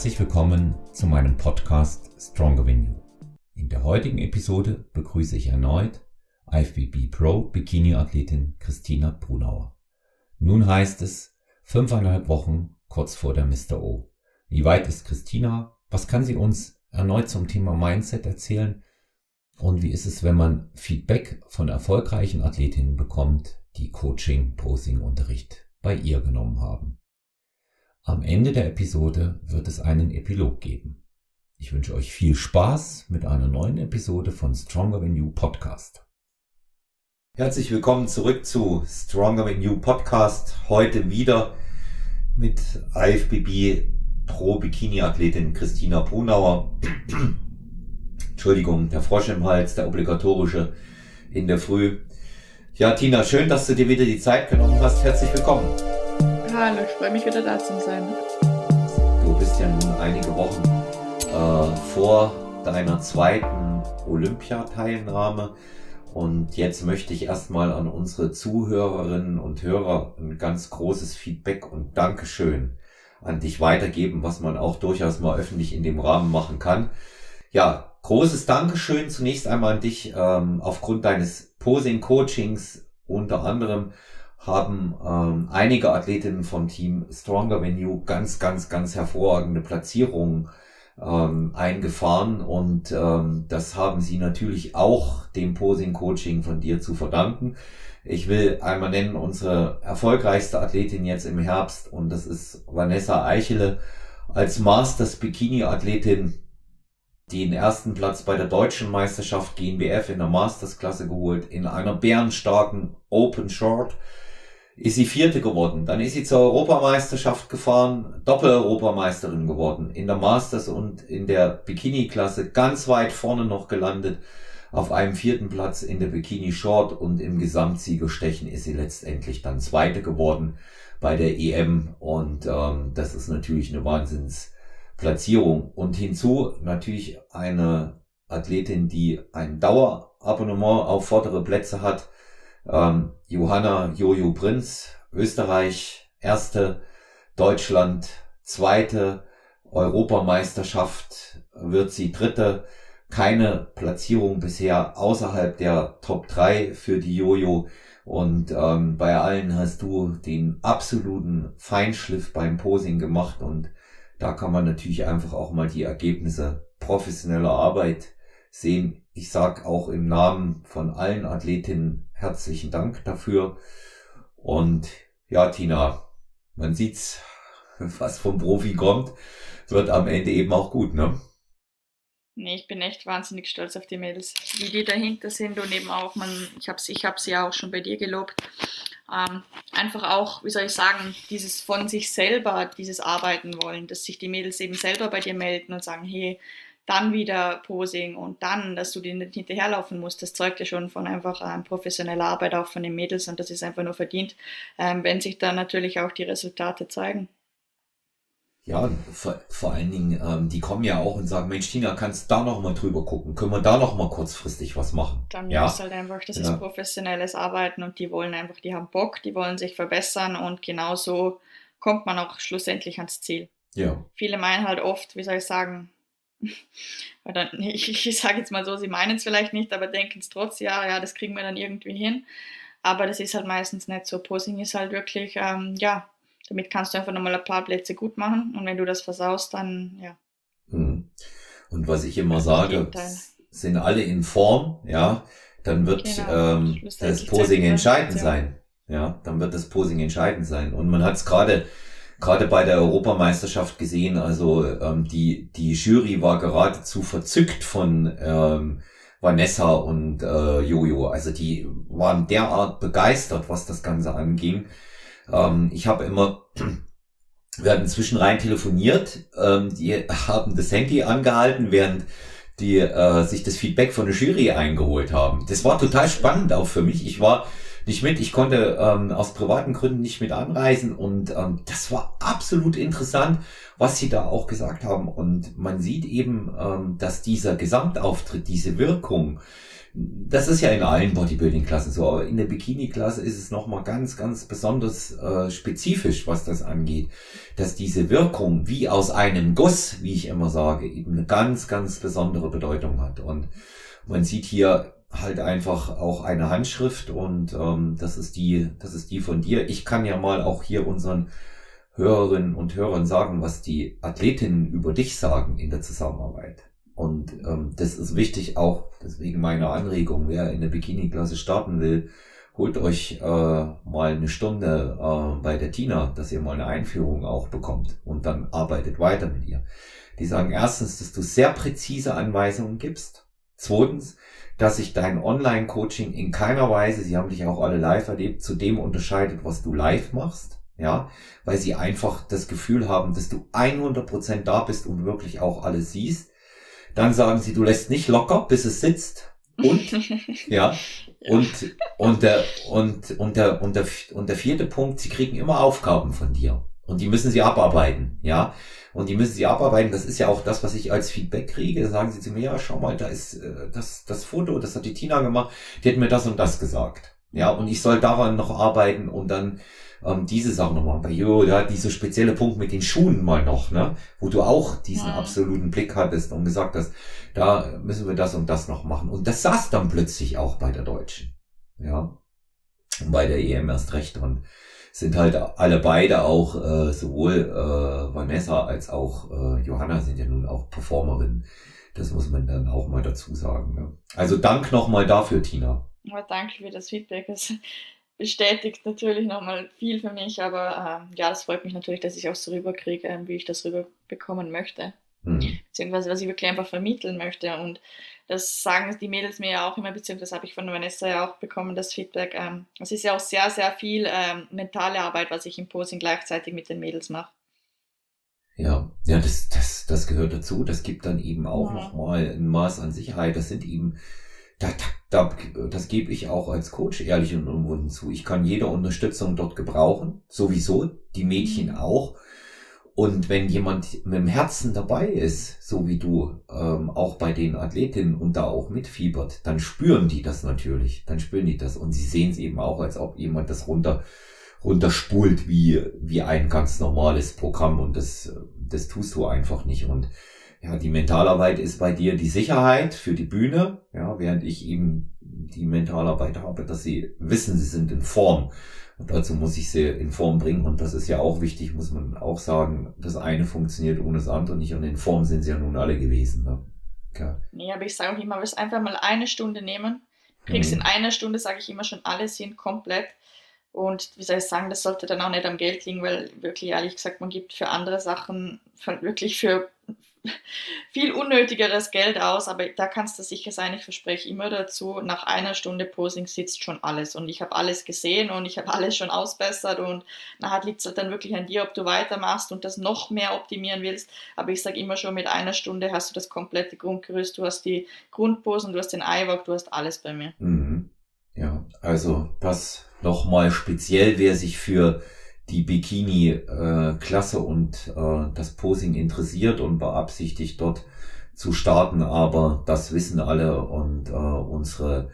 Herzlich willkommen zu meinem Podcast Stronger Than You. In der heutigen Episode begrüße ich erneut IFBB Pro Bikini Athletin Christina Brunauer. Nun heißt es fünfeinhalb Wochen kurz vor der Mr. O. Wie weit ist Christina? Was kann sie uns erneut zum Thema Mindset erzählen? Und wie ist es, wenn man Feedback von erfolgreichen Athletinnen bekommt, die Coaching, Posing, Unterricht bei ihr genommen haben? Am Ende der Episode wird es einen Epilog geben. Ich wünsche euch viel Spaß mit einer neuen Episode von Stronger Than You Podcast. Herzlich willkommen zurück zu Stronger Than You Podcast. Heute wieder mit IFBB Pro Bikini Athletin Christina Brunauer. Entschuldigung, der Frosch im Hals, der obligatorische in der Früh. Ja, Tina, schön, dass du dir wieder die Zeit genommen hast. Herzlich willkommen. Hallo, ich freue mich wieder da zu sein. Du bist ja nun einige Wochen äh, vor deiner zweiten Olympiateilnahme und jetzt möchte ich erstmal an unsere Zuhörerinnen und Hörer ein ganz großes Feedback und Dankeschön an dich weitergeben, was man auch durchaus mal öffentlich in dem Rahmen machen kann. Ja, großes Dankeschön zunächst einmal an dich ähm, aufgrund deines Posing-Coachings unter anderem haben ähm, einige Athletinnen vom Team Stronger Venue ganz, ganz, ganz hervorragende Platzierungen ähm, eingefahren und ähm, das haben sie natürlich auch dem Posing-Coaching von dir zu verdanken. Ich will einmal nennen unsere erfolgreichste Athletin jetzt im Herbst und das ist Vanessa Eichele als Masters Bikini-Athletin den ersten Platz bei der deutschen Meisterschaft GNBF in der Masters-Klasse geholt, in einer bärenstarken Open Short ist sie vierte geworden. Dann ist sie zur Europameisterschaft gefahren, Doppel-Europameisterin geworden. In der Masters und in der Bikini-Klasse ganz weit vorne noch gelandet. Auf einem vierten Platz in der Bikini Short und im Gesamtsiegerstechen ist sie letztendlich dann Zweite geworden bei der EM. Und ähm, das ist natürlich eine Wahnsinnsplatzierung. Und hinzu natürlich eine Athletin, die ein Dauerabonnement auf vordere Plätze hat ähm, Johanna Jojo Prinz, Österreich, erste, Deutschland, zweite, Europameisterschaft wird sie dritte, keine Platzierung bisher außerhalb der Top 3 für die Jojo. Und ähm, bei allen hast du den absoluten Feinschliff beim Posing gemacht und da kann man natürlich einfach auch mal die Ergebnisse professioneller Arbeit sehen. Ich sag auch im Namen von allen Athletinnen herzlichen Dank dafür. Und ja, Tina, man sieht's, was vom Profi kommt, wird am Ende eben auch gut, ne? Nee, ich bin echt wahnsinnig stolz auf die Mädels, wie die dahinter sind und eben auch, man, ich habe ich hab sie ja auch schon bei dir gelobt, ähm, einfach auch, wie soll ich sagen, dieses von sich selber, dieses Arbeiten wollen, dass sich die Mädels eben selber bei dir melden und sagen, hey, dann wieder Posing und dann, dass du die nicht hinterherlaufen musst, das zeugt ja schon von einfach ähm, professioneller Arbeit auch von den Mädels und das ist einfach nur verdient, ähm, wenn sich dann natürlich auch die Resultate zeigen. Ja, vor, vor allen Dingen, ähm, die kommen ja auch und sagen, Mensch, Tina, kannst da noch mal drüber gucken? Können wir da noch mal kurzfristig was machen? Dann ja? ist halt einfach, das ja. ist professionelles Arbeiten und die wollen einfach, die haben Bock, die wollen sich verbessern und genauso kommt man auch schlussendlich ans Ziel. Ja. Viele meinen halt oft, wie soll ich sagen, oder ich, ich sage jetzt mal so, sie meinen es vielleicht nicht, aber denken es trotzdem, ja, ja, das kriegen wir dann irgendwie hin. Aber das ist halt meistens nicht so. Posing ist halt wirklich, ähm, ja, damit kannst du einfach nochmal ein paar Plätze gut machen und wenn du das versaust, dann, ja. Hm. Und was ich immer sage, sind alle in Form, ja, dann wird genau. ähm, das Posing entscheidend sein. Ja, dann wird das Posing entscheidend sein. Und man hat es gerade gerade bei der Europameisterschaft gesehen. Also ähm, die, die Jury war geradezu verzückt von ähm, Vanessa und äh, Jojo. Also die waren derart begeistert, was das Ganze anging. Ähm, ich habe immer, wir hatten inzwischen rein telefoniert, ähm, die haben das Handy angehalten, während die äh, sich das Feedback von der Jury eingeholt haben. Das war total spannend auch für mich. Ich war nicht mit. Ich konnte ähm, aus privaten Gründen nicht mit anreisen und ähm, das war absolut interessant, was sie da auch gesagt haben. Und man sieht eben, ähm, dass dieser Gesamtauftritt, diese Wirkung, das ist ja in allen Bodybuilding-Klassen so, aber in der Bikini-Klasse ist es nochmal ganz, ganz besonders äh, spezifisch, was das angeht, dass diese Wirkung wie aus einem Guss, wie ich immer sage, eben eine ganz, ganz besondere Bedeutung hat. Und man sieht hier halt einfach auch eine Handschrift und ähm, das ist die, das ist die von dir. Ich kann ja mal auch hier unseren Hörerinnen und Hörern sagen, was die Athletinnen über dich sagen in der Zusammenarbeit. Und ähm, das ist wichtig auch, deswegen meine Anregung, wer in der Bikini-Klasse starten will, holt euch äh, mal eine Stunde äh, bei der Tina, dass ihr mal eine Einführung auch bekommt und dann arbeitet weiter mit ihr. Die sagen erstens, dass du sehr präzise Anweisungen gibst. Zweitens, dass sich dein Online-Coaching in keiner Weise, sie haben dich auch alle live erlebt, zu dem unterscheidet, was du live machst. Ja, weil sie einfach das Gefühl haben, dass du 100% da bist und wirklich auch alles siehst dann sagen sie, du lässt nicht locker, bis es sitzt. Und, ja, und, und der, und, und der, und der, und der vierte Punkt, sie kriegen immer Aufgaben von dir. Und die müssen sie abarbeiten, ja. Und die müssen sie abarbeiten. Das ist ja auch das, was ich als Feedback kriege. Da sagen sie zu mir, ja, schau mal, da ist äh, das, das Foto, das hat die Tina gemacht, die hat mir das und das gesagt. Ja, und ich soll daran noch arbeiten und dann ähm, diese Sachen nochmal. Bei Jo, ja, dieser spezielle Punkt mit den Schuhen mal noch, ne? Wo du auch diesen ja. absoluten Blick hattest und gesagt hast, da müssen wir das und das noch machen. Und das saß dann plötzlich auch bei der Deutschen. Ja. Und bei der EM erst recht. Und sind halt alle beide auch, äh, sowohl äh, Vanessa als auch äh, Johanna sind ja nun auch Performerinnen. Das muss man dann auch mal dazu sagen. Ne? Also Dank nochmal dafür, Tina. Ja, danke für das Feedback. Es bestätigt natürlich nochmal viel für mich, aber ähm, ja, das freut mich natürlich, dass ich auch so rüberkriege, ähm, wie ich das rüberbekommen möchte. Mhm. Beziehungsweise was ich wirklich einfach vermitteln möchte. Und das sagen die Mädels mir ja auch immer, beziehungsweise habe ich von Vanessa ja auch bekommen, das Feedback. Ähm, es ist ja auch sehr, sehr viel ähm, mentale Arbeit, was ich im Posing gleichzeitig mit den Mädels mache. Ja, ja, das, das, das gehört dazu. Das gibt dann eben auch ja. nochmal ein Maß an Sicherheit. Das sind eben da, da, da, das gebe ich auch als Coach ehrlich und unwunden zu. Ich kann jede Unterstützung dort gebrauchen, sowieso, die Mädchen mhm. auch. Und wenn jemand mit dem Herzen dabei ist, so wie du, ähm, auch bei den Athletinnen und da auch mitfiebert, dann spüren die das natürlich. Dann spüren die das. Und sie sehen es eben auch, als ob jemand das runter, runterspult wie, wie ein ganz normales Programm. Und das, das tust du einfach nicht. Und ja, die Mentalarbeit ist bei dir die Sicherheit für die Bühne, ja, während ich eben die Mentalarbeit habe, dass sie wissen, sie sind in Form. Und dazu muss ich sie in Form bringen. Und das ist ja auch wichtig, muss man auch sagen. Das eine funktioniert ohne das andere nicht. Und in Form sind sie ja nun alle gewesen. Ne? Okay. Nee, aber ich sage auch immer, wir einfach mal eine Stunde nehmen. Kriegst mhm. in einer Stunde, sage ich immer schon, alle sind komplett. Und wie soll ich sagen, das sollte dann auch nicht am Geld liegen, weil wirklich ehrlich gesagt, man gibt für andere Sachen, wirklich für viel unnötigeres Geld aus, aber da kannst du sicher sein, ich verspreche immer dazu, nach einer Stunde Posing sitzt schon alles. Und ich habe alles gesehen und ich habe alles schon ausbessert. Und nachher liegt es halt dann wirklich an dir, ob du weitermachst und das noch mehr optimieren willst, aber ich sage immer schon, mit einer Stunde hast du das komplette Grundgerüst, du hast die Grundposen, du hast den iWalk, du hast alles bei mir. Mhm. Ja, also das nochmal speziell, wer sich für die Bikini-Klasse äh, und äh, das Posing interessiert und beabsichtigt dort zu starten, aber das wissen alle und äh, unsere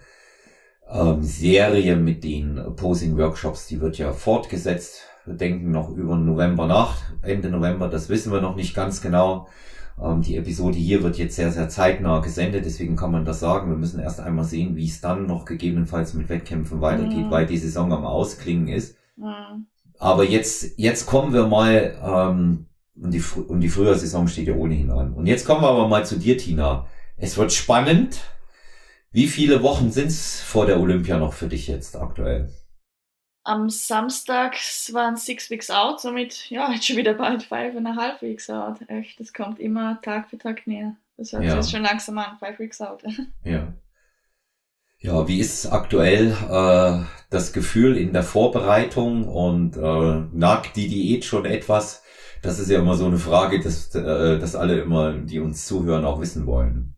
ähm, Serie mit den Posing-Workshops, die wird ja fortgesetzt. Wir denken noch über November nach, Ende November, das wissen wir noch nicht ganz genau. Ähm, die Episode hier wird jetzt sehr, sehr zeitnah gesendet, deswegen kann man das sagen. Wir müssen erst einmal sehen, wie es dann noch gegebenenfalls mit Wettkämpfen weitergeht, mhm. weil die Saison am Ausklingen ist. Mhm. Aber jetzt, jetzt kommen wir mal, ähm, und die, und die Frühjahrsaison steht ja ohnehin an. Und jetzt kommen wir aber mal zu dir, Tina. Es wird spannend. Wie viele Wochen sind's vor der Olympia noch für dich jetzt aktuell? Am Samstag waren Six Weeks Out, somit, ja, jetzt schon wieder bald Five and a Half Weeks Out. Echt, das kommt immer Tag für Tag näher. Das hört ja. sich schon langsam an, Five Weeks Out. Ja. Ja, wie ist aktuell äh, das Gefühl in der Vorbereitung und äh, nagt die Diät schon etwas? Das ist ja immer so eine Frage, dass, äh, dass alle immer, die uns zuhören, auch wissen wollen.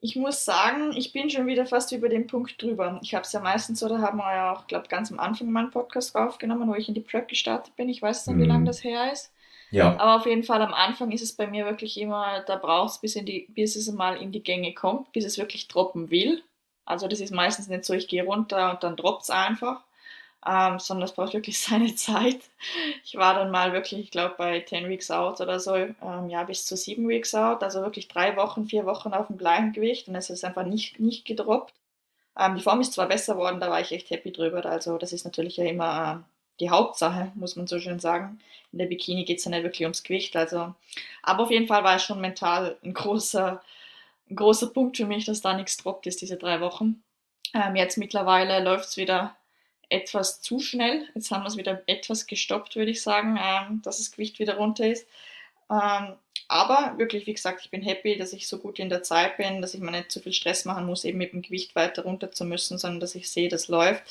Ich muss sagen, ich bin schon wieder fast über den Punkt drüber. Ich habe es ja meistens so, da haben wir ja auch, glaube ganz am Anfang meinen Podcast aufgenommen, wo ich in die Prep gestartet bin. Ich weiß nicht, wie lange mhm. das her ist. Ja. Aber auf jeden Fall am Anfang ist es bei mir wirklich immer, da braucht es, bis, bis es mal in die Gänge kommt, bis es wirklich droppen will. Also das ist meistens nicht so, ich gehe runter und dann droppt es einfach, ähm, sondern es braucht wirklich seine Zeit. Ich war dann mal wirklich, ich glaube, bei 10 Weeks out oder so, ähm, ja, bis zu 7 Weeks out, also wirklich drei Wochen, vier Wochen auf dem gleichen Gewicht und es ist einfach nicht, nicht gedroppt. Ähm, die Form ist zwar besser worden, da war ich echt happy drüber. Also das ist natürlich ja immer äh, die Hauptsache, muss man so schön sagen. In der Bikini geht es ja nicht wirklich ums Gewicht. Also, aber auf jeden Fall war es schon mental ein großer, ein großer Punkt für mich, dass da nichts droppt ist, diese drei Wochen. Ähm, jetzt mittlerweile läuft es wieder etwas zu schnell. Jetzt haben wir es wieder etwas gestoppt, würde ich sagen, ähm, dass das Gewicht wieder runter ist. Ähm, aber wirklich, wie gesagt, ich bin happy, dass ich so gut in der Zeit bin, dass ich mir nicht zu viel Stress machen muss, eben mit dem Gewicht weiter runter zu müssen, sondern dass ich sehe, das läuft.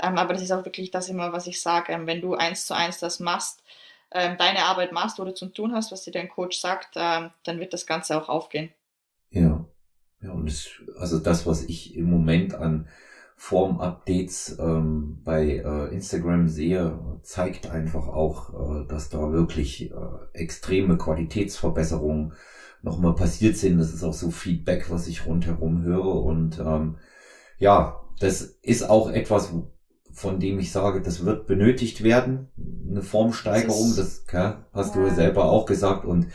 Ähm, aber das ist auch wirklich das immer, was ich sage. Ähm, wenn du eins zu eins das machst, ähm, deine Arbeit machst, wo du zu tun hast, was dir dein Coach sagt, ähm, dann wird das Ganze auch aufgehen. Ja. Ja, und das, also das, was ich im Moment an Form-Updates ähm, bei äh, Instagram sehe, zeigt einfach auch, äh, dass da wirklich äh, extreme Qualitätsverbesserungen nochmal passiert sind. Das ist auch so Feedback, was ich rundherum höre. Und ähm, ja, das ist auch etwas, von dem ich sage, das wird benötigt werden. Eine Formsteigerung, das, das ja, hast ja. du selber auch gesagt. Und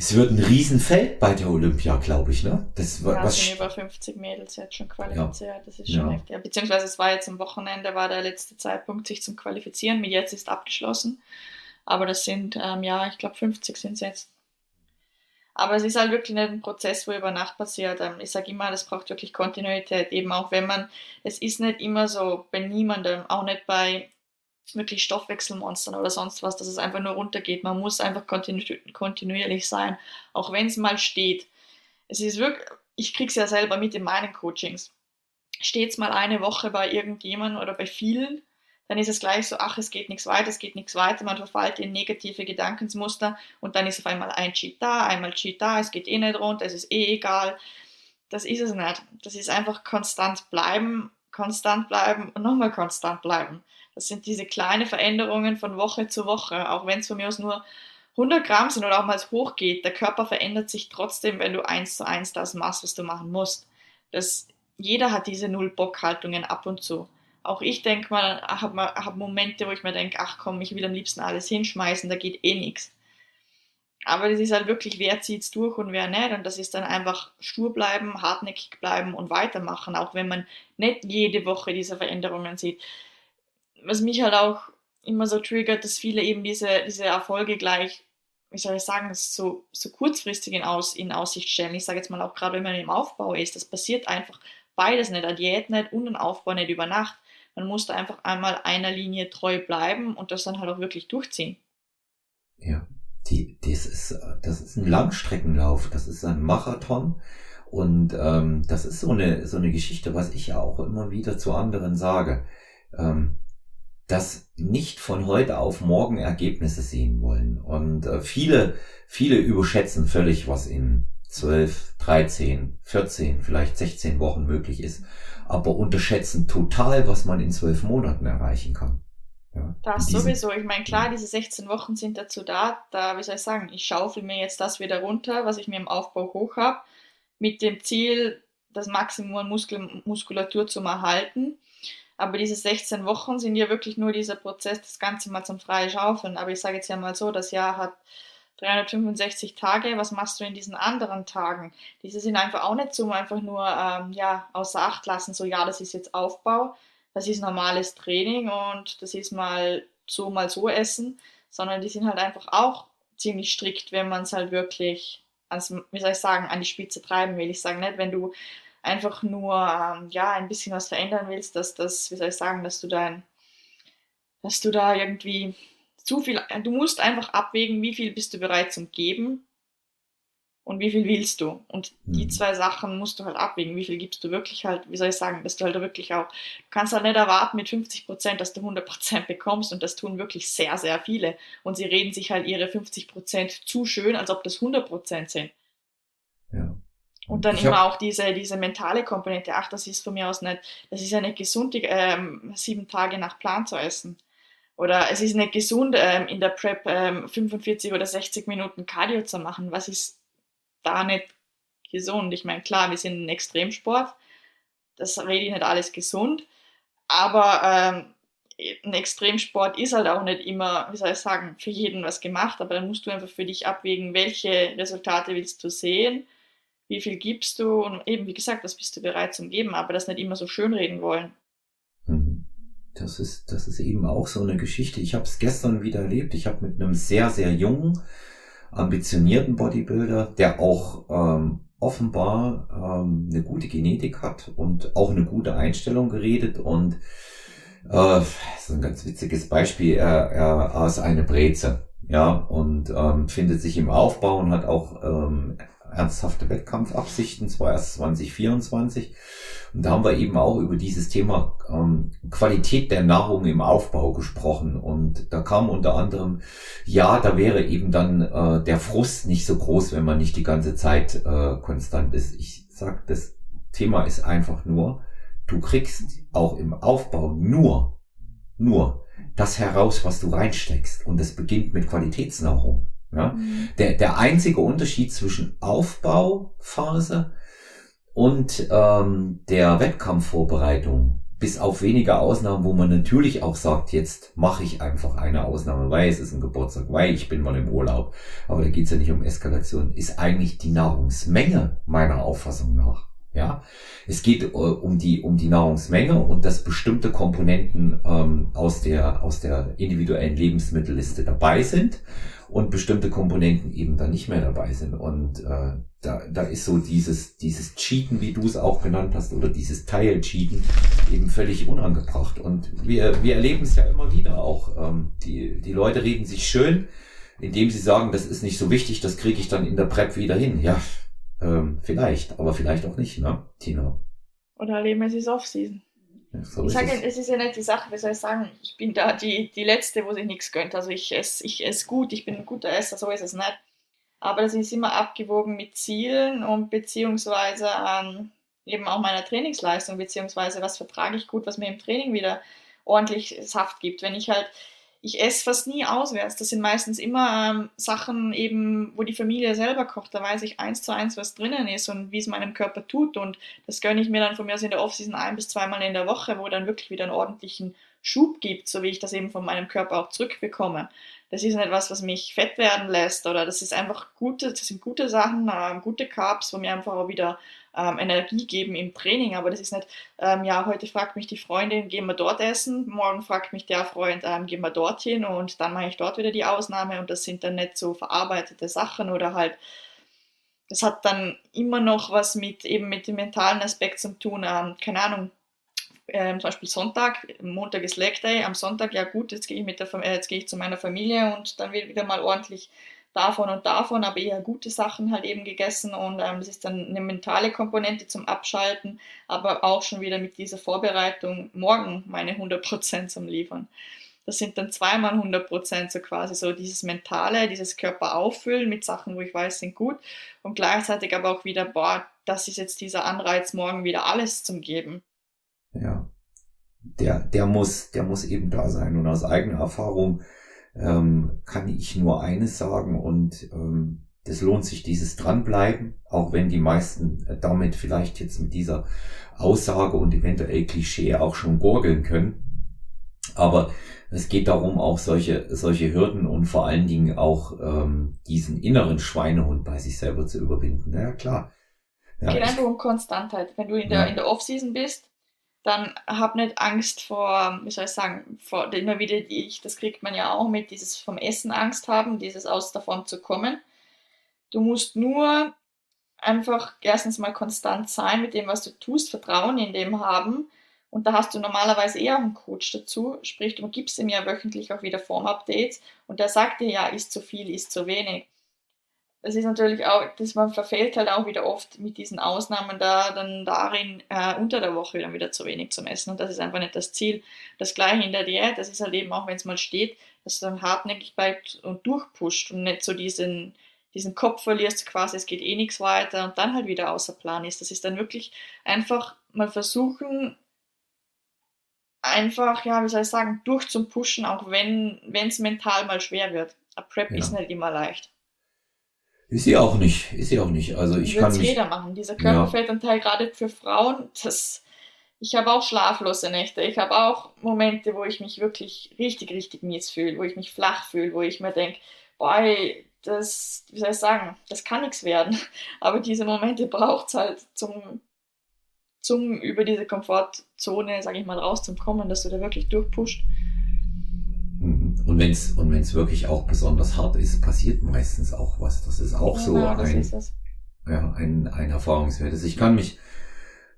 es wird ein Riesenfeld bei der Olympia, glaube ich, ne? Das war ja, was sind über 50 Mädels jetzt schon qualifiziert. Ja. Das ist schon ja. echt. Ja, beziehungsweise es war jetzt am Wochenende, war der letzte Zeitpunkt, sich zum Qualifizieren. Mit jetzt ist abgeschlossen. Aber das sind, ähm, ja, ich glaube 50 sind es jetzt. Aber es ist halt wirklich nicht ein Prozess, wo über Nacht passiert. Ähm, ich sage immer, das braucht wirklich Kontinuität, eben auch wenn man, es ist nicht immer so bei niemandem, auch nicht bei wirklich Stoffwechselmonstern oder sonst was, dass es einfach nur runtergeht. Man muss einfach kontinu kontinuierlich sein, auch wenn es mal steht. Es ist wirklich, ich kriege es ja selber mit in meinen Coachings. Steht es mal eine Woche bei irgendjemandem oder bei vielen, dann ist es gleich so, ach, es geht nichts weiter, es geht nichts weiter, man verfällt in negative Gedankensmuster und dann ist auf einmal ein Cheat da, einmal Cheat da, es geht eh nicht runter, es ist eh egal. Das ist es nicht. Das ist einfach konstant bleiben, konstant bleiben und nochmal konstant bleiben. Das sind diese kleinen Veränderungen von Woche zu Woche, auch wenn es von mir aus nur 100 Gramm sind oder auch mal es hochgeht. Der Körper verändert sich trotzdem, wenn du eins zu eins das machst, was du machen musst. Das, jeder hat diese Null-Bock-Haltungen ab und zu. Auch ich denke mal, habe hab Momente, wo ich mir denke, ach komm, ich will am liebsten alles hinschmeißen, da geht eh nichts. Aber das ist halt wirklich, wer zieht es durch und wer nicht. Und das ist dann einfach stur bleiben, hartnäckig bleiben und weitermachen, auch wenn man nicht jede Woche diese Veränderungen sieht was mich halt auch immer so triggert, dass viele eben diese, diese Erfolge gleich, wie soll ich sagen, so, so kurzfristig in, Aus, in Aussicht stellen. Ich sage jetzt mal auch gerade, wenn man im Aufbau ist, das passiert einfach beides nicht, eine Diät nicht und ein Aufbau nicht über Nacht. Man muss da einfach einmal einer Linie treu bleiben und das dann halt auch wirklich durchziehen. Ja, die, das, ist, das ist ein Langstreckenlauf, das ist ein Marathon. Und ähm, das ist so eine, so eine Geschichte, was ich ja auch immer wieder zu anderen sage. Ähm, das nicht von heute auf morgen Ergebnisse sehen wollen. Und äh, viele, viele überschätzen völlig, was in 12, 13, 14, vielleicht 16 Wochen möglich ist, aber unterschätzen total, was man in zwölf Monaten erreichen kann. Ja, das diesen, sowieso. Ich meine, klar, diese 16 Wochen sind dazu da, da, wie soll ich sagen, ich schaufel mir jetzt das wieder runter, was ich mir im Aufbau hoch habe, mit dem Ziel, das Maximum Muskel, Muskulatur zu erhalten aber diese 16 Wochen sind ja wirklich nur dieser Prozess, das Ganze mal zum freien Schaufeln. Aber ich sage jetzt ja mal so, das Jahr hat 365 Tage, was machst du in diesen anderen Tagen? Diese sind einfach auch nicht so einfach nur ähm, ja, außer Acht lassen, so ja, das ist jetzt Aufbau, das ist normales Training und das ist mal so, mal so essen, sondern die sind halt einfach auch ziemlich strikt, wenn man es halt wirklich, ans, wie soll ich sagen, an die Spitze treiben will. Ich sage nicht, wenn du einfach nur ähm, ja ein bisschen was verändern willst, dass das, wie soll ich sagen, dass du dein, dass du da irgendwie zu viel, du musst einfach abwägen, wie viel bist du bereit zum Geben und wie viel willst du. Und die mhm. zwei Sachen musst du halt abwägen. Wie viel gibst du wirklich halt, wie soll ich sagen, dass du halt wirklich auch, du kannst halt nicht erwarten mit 50 Prozent, dass du 100 Prozent bekommst und das tun wirklich sehr, sehr viele. Und sie reden sich halt ihre 50 Prozent zu schön, als ob das 100 Prozent sind. Ja. Und dann ich immer auch diese, diese mentale Komponente, ach, das ist von mir aus nicht, das ist ja nicht gesund, ähm, sieben Tage nach Plan zu essen. Oder es ist nicht gesund, ähm, in der Prep ähm, 45 oder 60 Minuten Cardio zu machen. Was ist da nicht gesund? Ich meine, klar, wir sind ein Extremsport. das rede ich nicht alles gesund, aber ähm, ein Extremsport ist halt auch nicht immer, wie soll ich sagen, für jeden was gemacht, aber dann musst du einfach für dich abwägen, welche Resultate willst du sehen, wie viel gibst du und eben, wie gesagt, was bist du bereit zum Geben, aber das nicht immer so schönreden wollen. Mhm. Das ist, das ist eben auch so eine Geschichte. Ich habe es gestern wieder erlebt. Ich habe mit einem sehr, sehr jungen, ambitionierten Bodybuilder, der auch ähm, offenbar ähm, eine gute Genetik hat und auch eine gute Einstellung geredet und äh, das ist ein ganz witziges Beispiel. Er, er aß eine Breze, ja, und ähm, findet sich im Aufbau und hat auch ähm, ernsthafte Wettkampfabsichten, zwar erst 2024. Und da haben wir eben auch über dieses Thema ähm, Qualität der Nahrung im Aufbau gesprochen. Und da kam unter anderem, ja, da wäre eben dann äh, der Frust nicht so groß, wenn man nicht die ganze Zeit äh, konstant ist. Ich sag, das Thema ist einfach nur, du kriegst auch im Aufbau nur, nur das heraus, was du reinsteckst. Und es beginnt mit Qualitätsnahrung. Ja? Mhm. Der, der einzige Unterschied zwischen Aufbauphase und ähm, der Wettkampfvorbereitung, bis auf wenige Ausnahmen, wo man natürlich auch sagt, jetzt mache ich einfach eine Ausnahme, weil es ist ein Geburtstag, weil ich bin mal im Urlaub, aber da geht's ja nicht um Eskalation, ist eigentlich die Nahrungsmenge meiner Auffassung nach. Ja, es geht äh, um die um die Nahrungsmenge und dass bestimmte Komponenten ähm, aus der aus der individuellen Lebensmittelliste dabei sind und bestimmte Komponenten eben dann nicht mehr dabei sind. Und äh, da, da ist so dieses, dieses Cheaten, wie du es auch genannt hast, oder dieses Teil-Cheaten eben völlig unangebracht. Und wir, wir erleben es ja immer wieder auch. Ähm, die, die Leute reden sich schön, indem sie sagen, das ist nicht so wichtig, das kriege ich dann in der Prep wieder hin. Ja, ähm, vielleicht, aber vielleicht auch nicht, ne, Tina? Oder erleben es ist Off-Season. So ich sage, es ist ja nicht die Sache, wie soll ich sagen, ich bin da die, die Letzte, wo sich nichts gönnt. Also ich esse ich ess gut, ich bin ein guter Esser, so ist es nicht. Aber das ist immer abgewogen mit Zielen und beziehungsweise ähm, eben auch meiner Trainingsleistung, beziehungsweise was vertrage ich gut, was mir im Training wieder ordentlich Saft gibt. Wenn ich halt ich esse fast nie auswärts. Das sind meistens immer ähm, Sachen eben, wo die Familie selber kocht. Da weiß ich eins zu eins, was drinnen ist und wie es meinem Körper tut. Und das gönne ich mir dann von mir aus in der Offseason ein bis zweimal in der Woche, wo dann wirklich wieder einen ordentlichen Schub gibt, so wie ich das eben von meinem Körper auch zurückbekomme. Das ist nicht was, was mich fett werden lässt oder das ist einfach gute, das sind gute Sachen, äh, gute Carbs, wo mir einfach auch wieder ähm, Energie geben im Training. Aber das ist nicht, ähm, ja, heute fragt mich die Freundin, gehen wir dort essen, morgen fragt mich der Freund, ähm, gehen wir dorthin und dann mache ich dort wieder die Ausnahme und das sind dann nicht so verarbeitete Sachen oder halt, das hat dann immer noch was mit eben mit dem mentalen Aspekt zu tun. Ähm, keine Ahnung, ähm, zum Beispiel Sonntag, Montag ist Leg Day, am Sonntag, ja gut, jetzt gehe ich, mit der, äh, jetzt ich zu meiner Familie und dann wird wieder mal ordentlich davon und davon, aber eher gute Sachen halt eben gegessen und ähm, ist dann eine mentale Komponente zum Abschalten, aber auch schon wieder mit dieser Vorbereitung morgen meine 100% zum Liefern. Das sind dann zweimal 100%, so quasi so dieses Mentale, dieses Körper auffüllen mit Sachen, wo ich weiß, sind gut und gleichzeitig aber auch wieder, boah, das ist jetzt dieser Anreiz, morgen wieder alles zum Geben. Ja, der, der muss, der muss eben da sein und aus eigener Erfahrung ähm, kann ich nur eines sagen und ähm, das lohnt sich dieses dranbleiben, auch wenn die meisten damit vielleicht jetzt mit dieser Aussage und eventuell Klischee auch schon gurgeln können. Aber es geht darum, auch solche, solche Hürden und vor allen Dingen auch ähm, diesen inneren Schweinehund bei sich selber zu überwinden. Ja, klar. Ja, geht einfach um Konstantheit. Wenn du in der, ja. in der Off-Season bist, dann hab nicht Angst vor, wie soll ich sagen, vor immer wieder, ich, das kriegt man ja auch mit, dieses vom Essen Angst haben, dieses aus davon zu kommen. Du musst nur einfach erstens mal konstant sein mit dem, was du tust, Vertrauen in dem haben. Und da hast du normalerweise eher einen Coach dazu, sprich, du gibst ihm ja wöchentlich auch wieder Form-Updates und der sagt dir ja, ist zu viel, ist zu wenig es ist natürlich auch, dass man verfällt halt auch wieder oft mit diesen Ausnahmen da dann darin, äh, unter der Woche dann wieder zu wenig zu messen. Und das ist einfach nicht das Ziel. Das gleiche in der Diät, das ist halt eben auch, wenn es mal steht, dass du dann hartnäckig bleibt und durchpusht und nicht so diesen, diesen Kopf verlierst, quasi es geht eh nichts weiter und dann halt wieder außer Plan ist. Das ist dann wirklich einfach mal versuchen, einfach, ja, wie soll ich sagen, durchzupushen, auch wenn es mental mal schwer wird. A Prep ja. ist nicht immer leicht. Ist sie auch nicht, ist sie auch nicht. Also ich kann mich, jeder machen. Dieser Körperfettanteil ja. gerade für Frauen, das ich habe auch schlaflose Nächte. Ich habe auch Momente, wo ich mich wirklich richtig, richtig mies fühle, wo ich mich flach fühle, wo ich mir denke, boah, das, wie soll ich sagen, das kann nichts werden. Aber diese Momente braucht es halt zum, zum über diese Komfortzone, sage ich mal, rauszukommen, dass du da wirklich durchpusht. Und wenn es und wenn's wirklich auch besonders hart ist, passiert meistens auch was. Das ist auch ja, so ein, ja, ein, ein Erfahrungswert. Also ich kann mich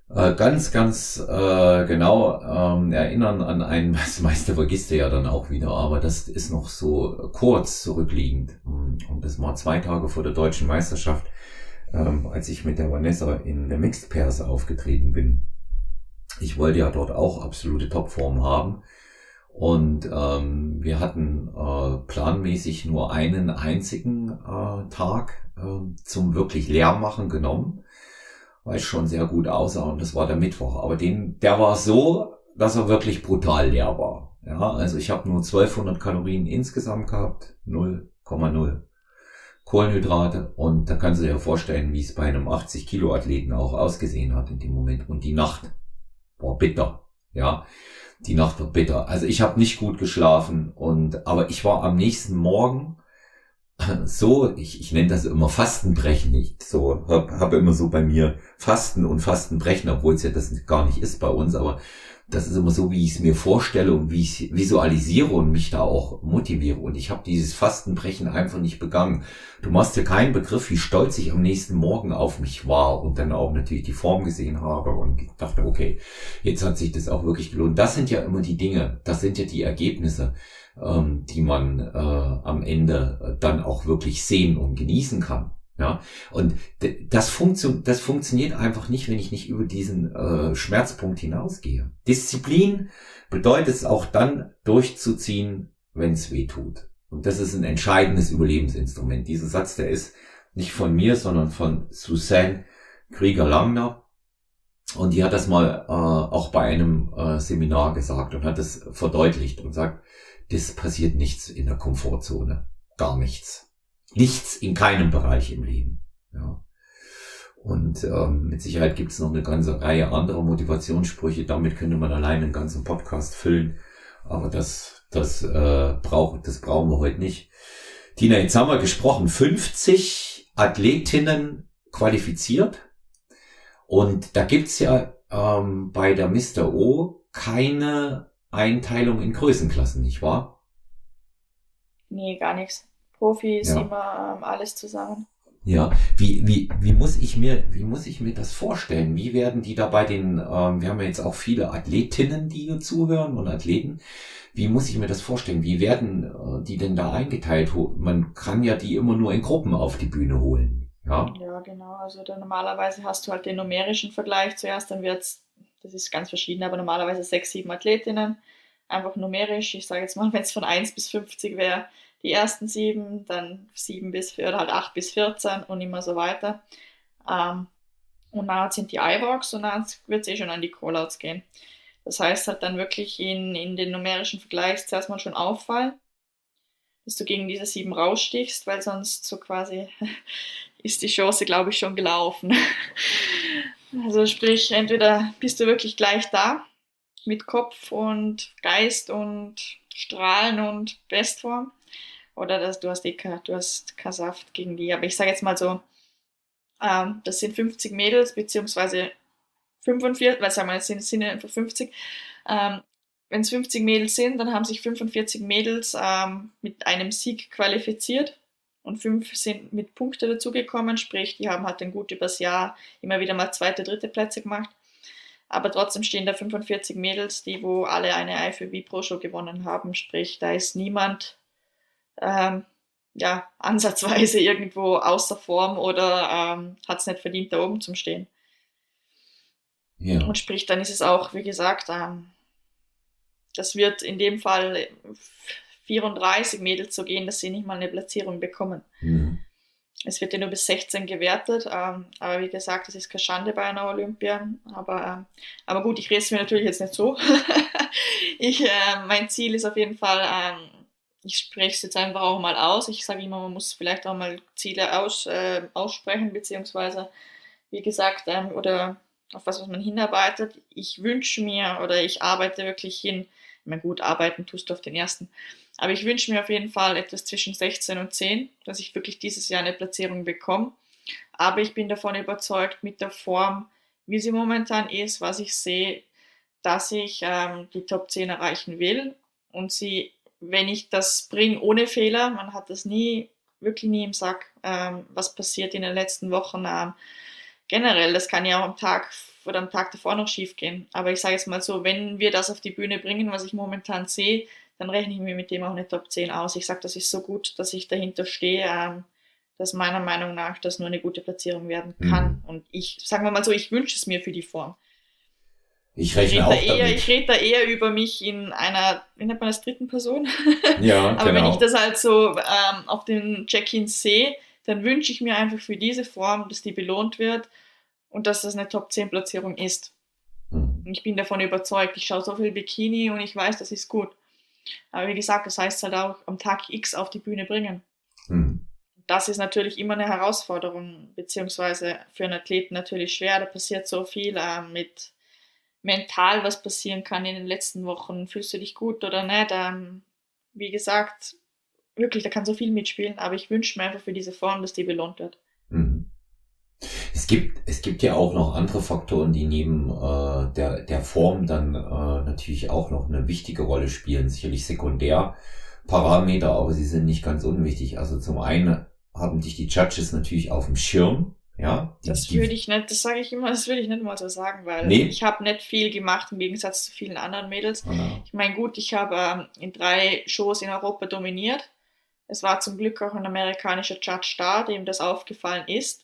äh, ganz, ganz äh, genau ähm, erinnern an einen, das meiste vergisst du ja dann auch wieder, aber das ist noch so kurz zurückliegend. Und das war zwei Tage vor der deutschen Meisterschaft, ähm, als ich mit der Vanessa in der Mixed Pairs aufgetreten bin. Ich wollte ja dort auch absolute Topform haben. Und ähm, wir hatten äh, planmäßig nur einen einzigen äh, Tag äh, zum wirklich Leermachen genommen weil es schon sehr gut aussah und das war der Mittwoch. Aber den, der war so, dass er wirklich brutal leer war. Ja, also ich habe nur 1200 Kalorien insgesamt gehabt, 0,0 Kohlenhydrate und da kannst du dir vorstellen, wie es bei einem 80 Kilo Athleten auch ausgesehen hat in dem Moment. Und die Nacht war bitter. Ja, die Nacht war bitter. Also ich habe nicht gut geschlafen und aber ich war am nächsten Morgen so, ich, ich nenne das immer Fastenbrechen nicht. So, habe hab immer so bei mir Fasten und Fastenbrechen, obwohl es ja das gar nicht ist bei uns, aber das ist immer so, wie ich es mir vorstelle und wie ich visualisiere und mich da auch motiviere. Und ich habe dieses Fastenbrechen einfach nicht begangen. Du machst dir keinen Begriff, wie stolz ich am nächsten Morgen auf mich war und dann auch natürlich die Form gesehen habe und dachte, okay, jetzt hat sich das auch wirklich gelohnt. Das sind ja immer die Dinge, das sind ja die Ergebnisse ähm, die man äh, am Ende äh, dann auch wirklich sehen und genießen kann. Ja, und das, funktio das funktioniert einfach nicht, wenn ich nicht über diesen äh, Schmerzpunkt hinausgehe. Disziplin bedeutet es auch dann durchzuziehen, wenn es weh tut. Und das ist ein entscheidendes Überlebensinstrument. Dieser Satz, der ist nicht von mir, sondern von Susanne Krieger-Langner. Und die hat das mal äh, auch bei einem äh, Seminar gesagt und hat es verdeutlicht und sagt, das passiert nichts in der Komfortzone. Gar nichts. Nichts in keinem Bereich im Leben. Ja. Und ähm, mit Sicherheit gibt es noch eine ganze Reihe anderer Motivationssprüche. Damit könnte man allein einen ganzen Podcast füllen. Aber das, das, äh, braucht, das brauchen wir heute nicht. Tina, jetzt haben wir gesprochen. 50 Athletinnen qualifiziert. Und da gibt's ja ähm, bei der Mr. O keine Einteilung in Größenklassen, nicht wahr? Nee, gar nichts. Profis, ja. immer ähm, alles zusammen. Ja, wie, wie, wie muss ich mir, wie muss ich mir das vorstellen? Wie werden die da bei den, ähm, wir haben ja jetzt auch viele Athletinnen, die zuhören und Athleten. Wie muss ich mir das vorstellen? Wie werden äh, die denn da eingeteilt? Man kann ja die immer nur in Gruppen auf die Bühne holen. Ja, ja genau. Also normalerweise hast du halt den numerischen Vergleich zuerst, dann wird's das ist ganz verschieden, aber normalerweise sechs, sieben Athletinnen. Einfach numerisch. Ich sage jetzt mal, wenn es von 1 bis 50 wäre, die ersten sieben, dann sieben bis oder halt acht bis 14 und immer so weiter. Ähm, und dann sind die iWalks und dann wird es eh schon an die Callouts gehen. Das heißt halt dann wirklich in, in den numerischen Vergleich zuerst mal schon auffallen, dass du gegen diese sieben rausstichst, weil sonst so quasi ist die Chance, glaube ich, schon gelaufen. Also sprich, entweder bist du wirklich gleich da mit Kopf und Geist und Strahlen und Bestform oder dass du hast eh du hast keinen Saft gegen die. Aber ich sage jetzt mal so, ähm, das sind 50 Mädels beziehungsweise 45, weil sagen wir, es sind, sind einfach 50. Ähm, Wenn es 50 Mädels sind, dann haben sich 45 Mädels ähm, mit einem Sieg qualifiziert und fünf sind mit Punkte dazugekommen, sprich, die haben halt dann gut übers Jahr immer wieder mal zweite, dritte Plätze gemacht. Aber trotzdem stehen da 45 Mädels, die wo alle eine IFBB Pro Show gewonnen haben, sprich, da ist niemand ähm, ja, ansatzweise irgendwo außer Form oder ähm, hat es nicht verdient, da oben zu stehen. Ja. Und sprich, dann ist es auch, wie gesagt, ähm, das wird in dem Fall 34 Mädels so gehen, dass sie nicht mal eine Platzierung bekommen. Mhm. Es wird ja nur bis 16 gewertet, ähm, aber wie gesagt, das ist keine Schande bei einer Olympia. Aber, ähm, aber gut, ich rede es mir natürlich jetzt nicht so. ich, äh, mein Ziel ist auf jeden Fall, ähm, ich spreche es jetzt einfach auch mal aus. Ich sage immer, man muss vielleicht auch mal Ziele aus, äh, aussprechen, beziehungsweise, wie gesagt, ähm, oder auf was, was man hinarbeitet. Ich wünsche mir oder ich arbeite wirklich hin, ich meine, gut, arbeiten tust du auf den ersten, aber ich wünsche mir auf jeden Fall etwas zwischen 16 und 10, dass ich wirklich dieses Jahr eine Platzierung bekomme. Aber ich bin davon überzeugt, mit der Form, wie sie momentan ist, was ich sehe, dass ich ähm, die Top 10 erreichen will und sie, wenn ich das bringe ohne Fehler, man hat das nie, wirklich nie im Sack, ähm, was passiert in den letzten Wochen. Ähm, generell, das kann ja auch am Tag oder am Tag davor noch schief gehen. Aber ich sage jetzt mal so, wenn wir das auf die Bühne bringen, was ich momentan sehe, dann rechne ich mir mit dem auch eine Top 10 aus. Ich sage, das ist so gut, dass ich dahinter stehe, ähm, dass meiner Meinung nach das nur eine gute Platzierung werden kann. Mhm. Und ich, sagen wir mal so, ich wünsche es mir für die Form. Ich rechne ich auch eher, damit. Ich rede da eher über mich in einer, wie nennt man das, dritten Person? Ja, Aber genau. wenn ich das halt so ähm, auf den Check-ins sehe, dann wünsche ich mir einfach für diese Form, dass die belohnt wird und dass das eine Top-10-Platzierung ist. Mhm. Ich bin davon überzeugt. Ich schaue so viel Bikini und ich weiß, das ist gut. Aber wie gesagt, das heißt halt auch am Tag X auf die Bühne bringen. Mhm. Das ist natürlich immer eine Herausforderung, beziehungsweise für einen Athleten natürlich schwer. Da passiert so viel äh, mit mental, was passieren kann in den letzten Wochen. Fühlst du dich gut oder nicht? Ähm, wie gesagt, wirklich, da kann so viel mitspielen, aber ich wünsche mir einfach für diese Form, dass die belohnt wird. Mhm. Es gibt, es gibt ja auch noch andere Faktoren, die neben äh, der, der Form dann äh, natürlich auch noch eine wichtige Rolle spielen. Sicherlich sekundär Parameter, aber sie sind nicht ganz unwichtig. Also zum einen haben dich die Judges natürlich auf dem Schirm. Ja, das würde ich nicht, das sage ich immer, das würde ich nicht mal so sagen, weil nee. ich habe nicht viel gemacht im Gegensatz zu vielen anderen Mädels. Genau. Ich meine, gut, ich habe ähm, in drei Shows in Europa dominiert. Es war zum Glück auch ein amerikanischer Judge da, dem das aufgefallen ist.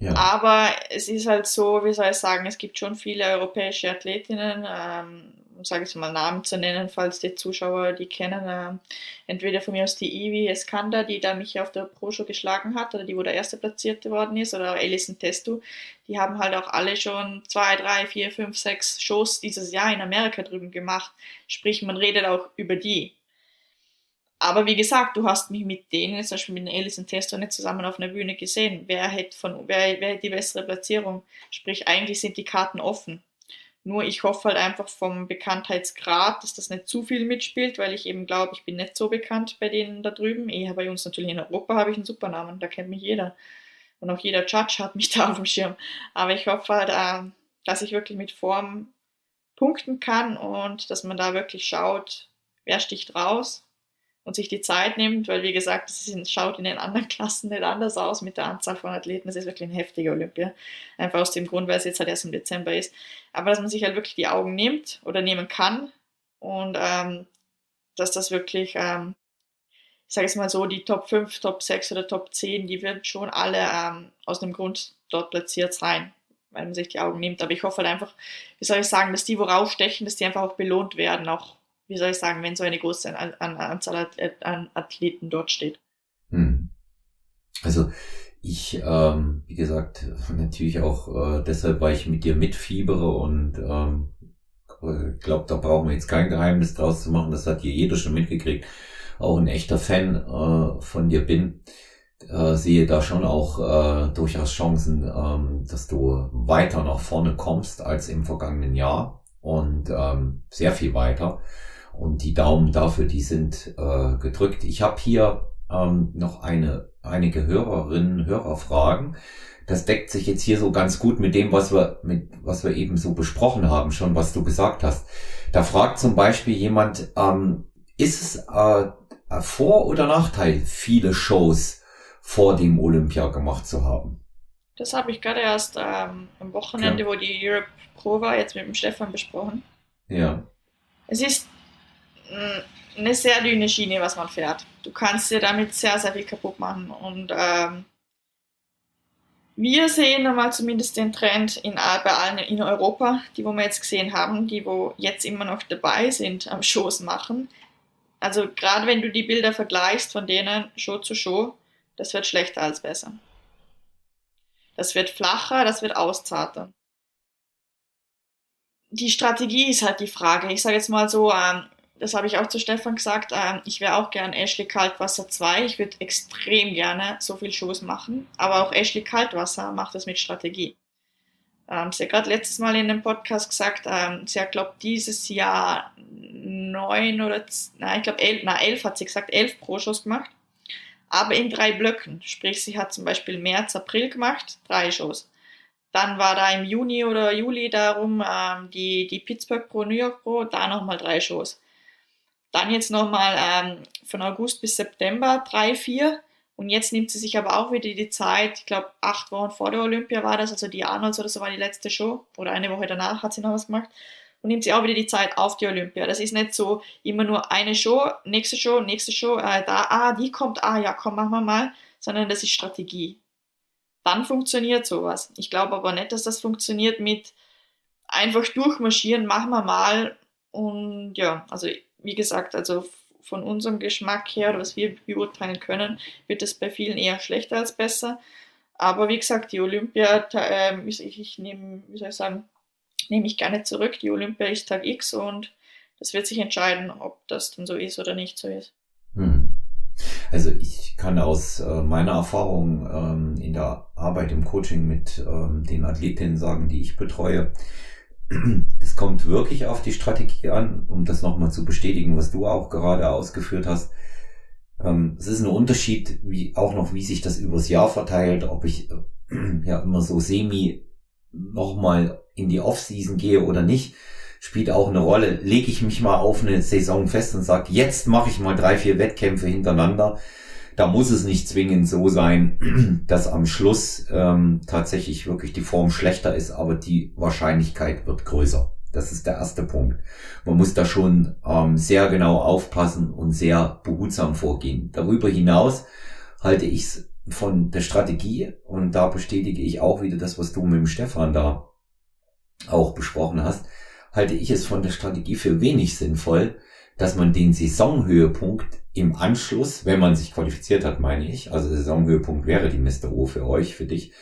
Ja. Aber es ist halt so, wie soll ich sagen, es gibt schon viele europäische Athletinnen, ähm, sage ich mal Namen zu nennen, falls die Zuschauer die kennen. Ähm, entweder von mir aus die Ivi Eskander, die da mich auf der Pro-Show geschlagen hat, oder die, wo der erste Platzierte worden ist, oder Alison Testu. Die haben halt auch alle schon zwei, drei, vier, fünf, sechs Shows dieses Jahr in Amerika drüben gemacht. Sprich, man redet auch über die. Aber wie gesagt, du hast mich mit denen, zum Beispiel mit Elis und Testo, nicht zusammen auf einer Bühne gesehen. Wer hätte, von, wer, wer hätte die bessere Platzierung? Sprich, eigentlich sind die Karten offen. Nur ich hoffe halt einfach vom Bekanntheitsgrad, dass das nicht zu viel mitspielt, weil ich eben glaube, ich bin nicht so bekannt bei denen da drüben. Eher bei uns natürlich in Europa habe ich einen super Namen, da kennt mich jeder. Und auch jeder Judge hat mich da auf dem Schirm. Aber ich hoffe halt, äh, dass ich wirklich mit Form punkten kann und dass man da wirklich schaut, wer sticht raus und sich die Zeit nimmt, weil wie gesagt, es schaut in den anderen Klassen nicht anders aus mit der Anzahl von Athleten. Es ist wirklich ein heftiger Olympia. Einfach aus dem Grund, weil es jetzt halt erst im Dezember ist. Aber dass man sich halt wirklich die Augen nimmt oder nehmen kann und ähm, dass das wirklich, ähm, ich sage es mal so, die Top 5, Top 6 oder Top 10, die werden schon alle ähm, aus dem Grund dort platziert sein, weil man sich die Augen nimmt. Aber ich hoffe halt einfach, wie soll ich sagen, dass die, wo rausstechen, dass die einfach auch belohnt werden, auch wie soll ich sagen, wenn so eine große Anzahl an Athleten dort steht. Hm. Also ich, ähm, wie gesagt, natürlich auch äh, deshalb, weil ich mit dir mitfiebere und ähm, glaube, da brauchen wir jetzt kein Geheimnis draus zu machen, das hat hier jeder schon mitgekriegt, auch ein echter Fan äh, von dir bin, äh, sehe da schon auch äh, durchaus Chancen, ähm, dass du weiter nach vorne kommst als im vergangenen Jahr und ähm, sehr viel weiter. Und die Daumen dafür, die sind äh, gedrückt. Ich habe hier ähm, noch eine, einige Hörerinnen, Hörerfragen. Das deckt sich jetzt hier so ganz gut mit dem, was wir, mit, was wir eben so besprochen haben, schon was du gesagt hast. Da fragt zum Beispiel jemand, ähm, ist es äh, Vor- oder Nachteil, viele Shows vor dem Olympia gemacht zu haben? Das habe ich gerade erst ähm, am Wochenende, ja. wo die Europe Pro war, jetzt mit dem Stefan besprochen. Ja. Es ist eine sehr dünne Schiene, was man fährt. Du kannst dir damit sehr, sehr viel kaputt machen. Und ähm, wir sehen einmal zumindest den Trend in, bei allen in Europa, die wo wir jetzt gesehen haben, die wo jetzt immer noch dabei sind am Shows machen. Also gerade wenn du die Bilder vergleichst von denen Show zu Show, das wird schlechter als besser. Das wird flacher, das wird auszarter. Die Strategie ist halt die Frage. Ich sage jetzt mal so, ähm, das habe ich auch zu Stefan gesagt, äh, ich wäre auch gern Ashley Kaltwasser 2. Ich würde extrem gerne so viel Shows machen, aber auch Ashley Kaltwasser macht das mit Strategie. Ähm, sie hat gerade letztes Mal in einem Podcast gesagt, ähm, sie hat, glaube dieses Jahr neun oder, nein, ich glaube elf, na, elf hat sie gesagt, elf Pro-Shows gemacht. Aber in drei Blöcken. Sprich, sie hat zum Beispiel März, April gemacht, drei Shows. Dann war da im Juni oder Juli darum ähm, die, die Pittsburgh Pro, New York Pro, da nochmal drei Shows. Dann jetzt nochmal ähm, von August bis September drei, vier. Und jetzt nimmt sie sich aber auch wieder die Zeit, ich glaube acht Wochen vor der Olympia war das, also die Arnolds oder so war die letzte Show. Oder eine Woche danach hat sie noch was gemacht. Und nimmt sie auch wieder die Zeit auf die Olympia. Das ist nicht so immer nur eine Show, nächste Show, nächste Show, äh, da, ah, die kommt, ah ja, komm, machen wir mal, sondern das ist Strategie dann funktioniert sowas. Ich glaube aber nicht, dass das funktioniert mit einfach durchmarschieren, machen wir mal. Und ja, also wie gesagt, also von unserem Geschmack her, oder was wir beurteilen können, wird es bei vielen eher schlechter als besser. Aber wie gesagt, die Olympia, äh, ich, ich nehme, wie soll ich sagen, nehme ich gerne zurück. Die Olympia ist Tag X und das wird sich entscheiden, ob das dann so ist oder nicht so ist. Hm. Also ich kann aus äh, meiner Erfahrung ähm, in der Arbeit im Coaching mit ähm, den Athletinnen sagen, die ich betreue, es kommt wirklich auf die Strategie an, um das nochmal zu bestätigen, was du auch gerade ausgeführt hast. Ähm, es ist ein Unterschied, wie auch noch, wie sich das übers Jahr verteilt, ob ich äh, ja immer so semi nochmal in die Offseason gehe oder nicht spielt auch eine Rolle. Lege ich mich mal auf eine Saison fest und sage, jetzt mache ich mal drei, vier Wettkämpfe hintereinander, da muss es nicht zwingend so sein, dass am Schluss ähm, tatsächlich wirklich die Form schlechter ist, aber die Wahrscheinlichkeit wird größer. Das ist der erste Punkt. Man muss da schon ähm, sehr genau aufpassen und sehr behutsam vorgehen. Darüber hinaus halte ich es von der Strategie und da bestätige ich auch wieder das, was du mit dem Stefan da auch besprochen hast halte ich es von der Strategie für wenig sinnvoll, dass man den Saisonhöhepunkt im Anschluss, wenn man sich qualifiziert hat, meine ich, also Saisonhöhepunkt wäre die Mr. O für euch, für dich,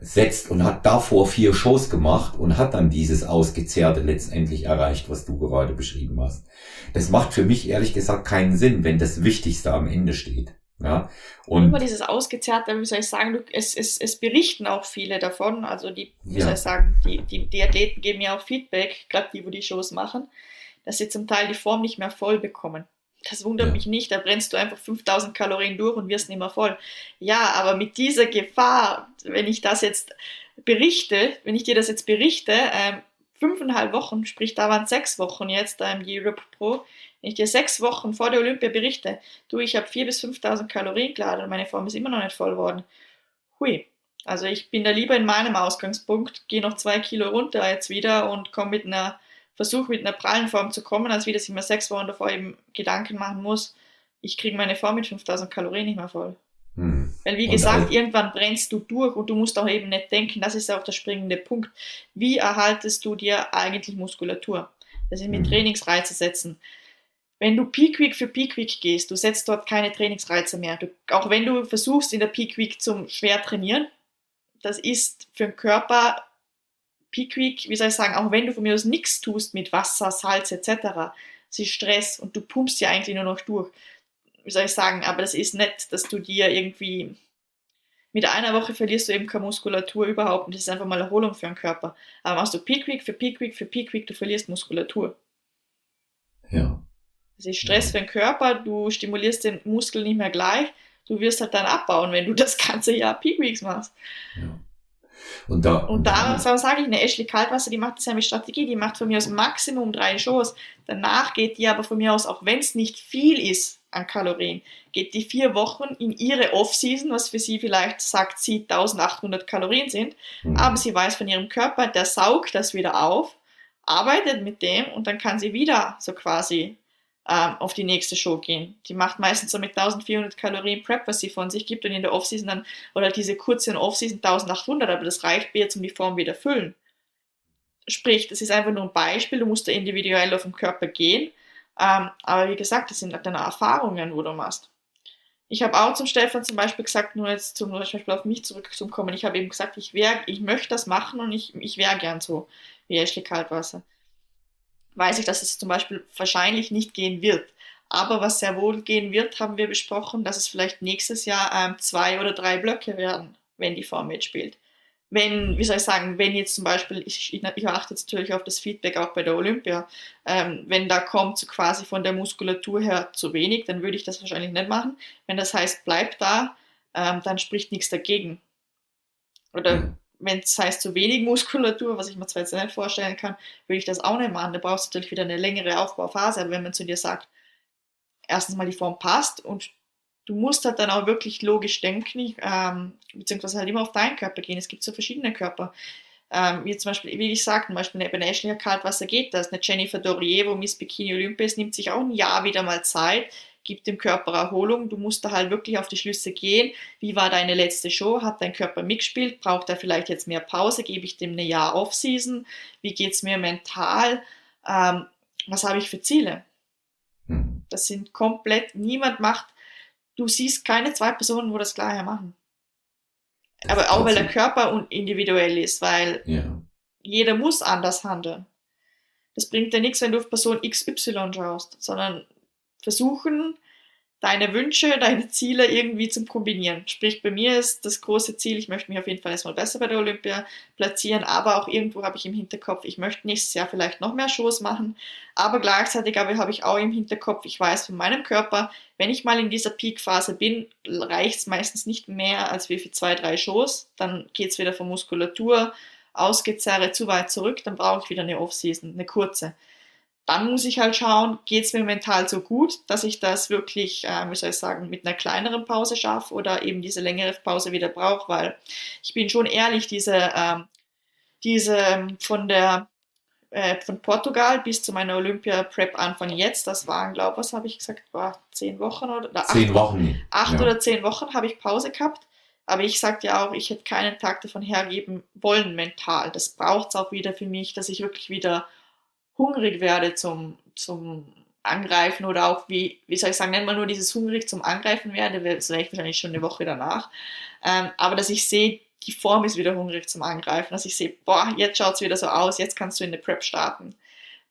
setzt und hat davor vier Shows gemacht und hat dann dieses Ausgezehrte letztendlich erreicht, was du gerade beschrieben hast. Das macht für mich ehrlich gesagt keinen Sinn, wenn das Wichtigste am Ende steht. Ja, und immer dieses Ausgezerrte, wie soll ich sagen, es, es, es berichten auch viele davon. Also die, wie ja. soll ich sagen, die, die, die Athleten geben ja auch Feedback, gerade die, wo die Shows machen, dass sie zum Teil die Form nicht mehr voll bekommen. Das wundert ja. mich nicht, da brennst du einfach 5000 Kalorien durch und wirst nicht mehr voll. Ja, aber mit dieser Gefahr, wenn ich das jetzt berichte, wenn ich dir das jetzt berichte, ähm, fünfeinhalb Wochen, sprich da waren sechs Wochen jetzt ähm, die Europe Pro, wenn ich dir sechs Wochen vor der Olympia berichte, du, ich habe 4.000 bis 5.000 Kalorien geladen und meine Form ist immer noch nicht voll geworden. Hui. Also ich bin da lieber in meinem Ausgangspunkt, gehe noch zwei Kilo runter jetzt wieder und komme mit einer, versuche mit einer prallen Form zu kommen, als wie dass ich mir sechs Wochen davor eben Gedanken machen muss, ich kriege meine Form mit 5000 Kalorien nicht mehr voll. Hm. Weil wie und gesagt, irgendwann brennst du durch und du musst auch eben nicht denken, das ist auch der springende Punkt. Wie erhaltest du dir eigentlich Muskulatur? Das ist mit hm. Trainingsreize setzen wenn du Peak Week für Peak Week gehst, du setzt dort keine Trainingsreize mehr. Du, auch wenn du versuchst in der Peak Week zum schwer trainieren, das ist für den Körper Peak Week, wie soll ich sagen, auch wenn du von mir aus nichts tust mit Wasser, Salz etc., es ist Stress und du pumpst ja eigentlich nur noch durch. Wie soll ich sagen, aber das ist nicht, dass du dir irgendwie mit einer Woche verlierst du eben keine Muskulatur überhaupt und das ist einfach mal Erholung für den Körper. Aber machst du Peak Week für Peak Week für Peak Week, du verlierst Muskulatur. Ja. Das ist Stress für den Körper, du stimulierst den Muskel nicht mehr gleich, du wirst halt dann abbauen, wenn du das ganze Jahr Peak Weeks machst. Ja. Und da, und da so sage ich, eine Ashley Kaltwasser, die macht mit Strategie, die macht von mir aus Maximum drei Shows. Danach geht die aber von mir aus, auch wenn es nicht viel ist an Kalorien, geht die vier Wochen in ihre Off-Season, was für sie vielleicht sagt, sie 1800 Kalorien sind, mhm. aber sie weiß von ihrem Körper, der saugt das wieder auf, arbeitet mit dem und dann kann sie wieder so quasi ähm, auf die nächste Show gehen. Die macht meistens so mit 1400 Kalorien Prep, was sie von sich gibt und in der Offseason dann, oder diese kurze Offseason 1800, aber das reicht mir jetzt, um die Form wieder füllen. Sprich, das ist einfach nur ein Beispiel, du musst da individuell auf den Körper gehen, ähm, aber wie gesagt, das sind halt deine Erfahrungen, wo du machst. Ich habe auch zum Stefan zum Beispiel gesagt, nur jetzt zum Beispiel auf mich zurückzukommen, ich habe eben gesagt, ich, ich möchte das machen und ich, ich wäre gern so wie Ashley Kaltwasser weiß ich, dass es zum Beispiel wahrscheinlich nicht gehen wird. Aber was sehr wohl gehen wird, haben wir besprochen, dass es vielleicht nächstes Jahr ähm, zwei oder drei Blöcke werden, wenn die Form mitspielt. wenn, wie soll ich sagen, wenn jetzt zum Beispiel, ich, ich achte jetzt natürlich auf das Feedback auch bei der Olympia, ähm, wenn da kommt so quasi von der Muskulatur her zu wenig, dann würde ich das wahrscheinlich nicht machen. Wenn das heißt, bleib da, ähm, dann spricht nichts dagegen. Oder mhm. Wenn es heißt, zu wenig Muskulatur, was ich mir zwar jetzt nicht vorstellen kann, würde ich das auch nicht machen. Da brauchst du natürlich wieder eine längere Aufbauphase, aber wenn man zu dir sagt, erstens mal die Form passt und du musst halt dann auch wirklich logisch denken, ähm, beziehungsweise halt immer auf deinen Körper gehen. Es gibt so verschiedene Körper. Ähm, wie zum Beispiel, wie ich sagte, zum Beispiel bei National Kaltwasser geht das. Eine Jennifer Dorier, wo Miss Bikini Olympia ist, nimmt sich auch ein Jahr wieder mal Zeit, gibt dem Körper Erholung. Du musst da halt wirklich auf die Schlüsse gehen. Wie war deine letzte Show? Hat dein Körper mitgespielt? Braucht er vielleicht jetzt mehr Pause? Gebe ich dem eine Jahr Off-Season? Wie geht es mir mental? Ähm, was habe ich für Ziele? Hm. Das sind komplett, niemand macht du siehst keine zwei Personen, wo das Gleiche machen. Das Aber auch weil der Körper individuell ist, weil ja. jeder muss anders handeln. Das bringt dir nichts, wenn du auf Person XY schaust, sondern versuchen, deine Wünsche, deine Ziele irgendwie zum Kombinieren. Sprich, bei mir ist das große Ziel, ich möchte mich auf jeden Fall erstmal besser bei der Olympia platzieren, aber auch irgendwo habe ich im Hinterkopf, ich möchte nächstes Jahr vielleicht noch mehr Shows machen, aber gleichzeitig habe ich auch im Hinterkopf, ich weiß von meinem Körper, wenn ich mal in dieser Peakphase bin, reicht es meistens nicht mehr als wie für zwei, drei Shows, dann geht es wieder von Muskulatur, ausgezerre zu weit zurück, dann brauche ich wieder eine Off-Season, eine kurze dann muss ich halt schauen, geht es mir mental so gut, dass ich das wirklich, äh, wie soll ich sagen, mit einer kleineren Pause schaffe oder eben diese längere Pause wieder brauche, weil ich bin schon ehrlich, diese, ähm, diese ähm, von der äh, von Portugal bis zu meiner Olympia-Prep Anfang jetzt, das waren, glaube ich, was habe ich gesagt, war zehn Wochen oder, oder zehn acht, Wochen. Acht ja. oder zehn Wochen habe ich Pause gehabt. Aber ich sagte ja auch, ich hätte keinen Tag davon hergeben wollen mental. Das braucht es auch wieder für mich, dass ich wirklich wieder hungrig werde zum, zum Angreifen oder auch, wie, wie soll ich sagen, nennt man nur dieses hungrig zum Angreifen werde, das wäre ich wahrscheinlich schon eine Woche danach. Ähm, aber dass ich sehe, die Form ist wieder hungrig zum Angreifen, dass ich sehe, boah, jetzt schaut es wieder so aus, jetzt kannst du in der Prep starten.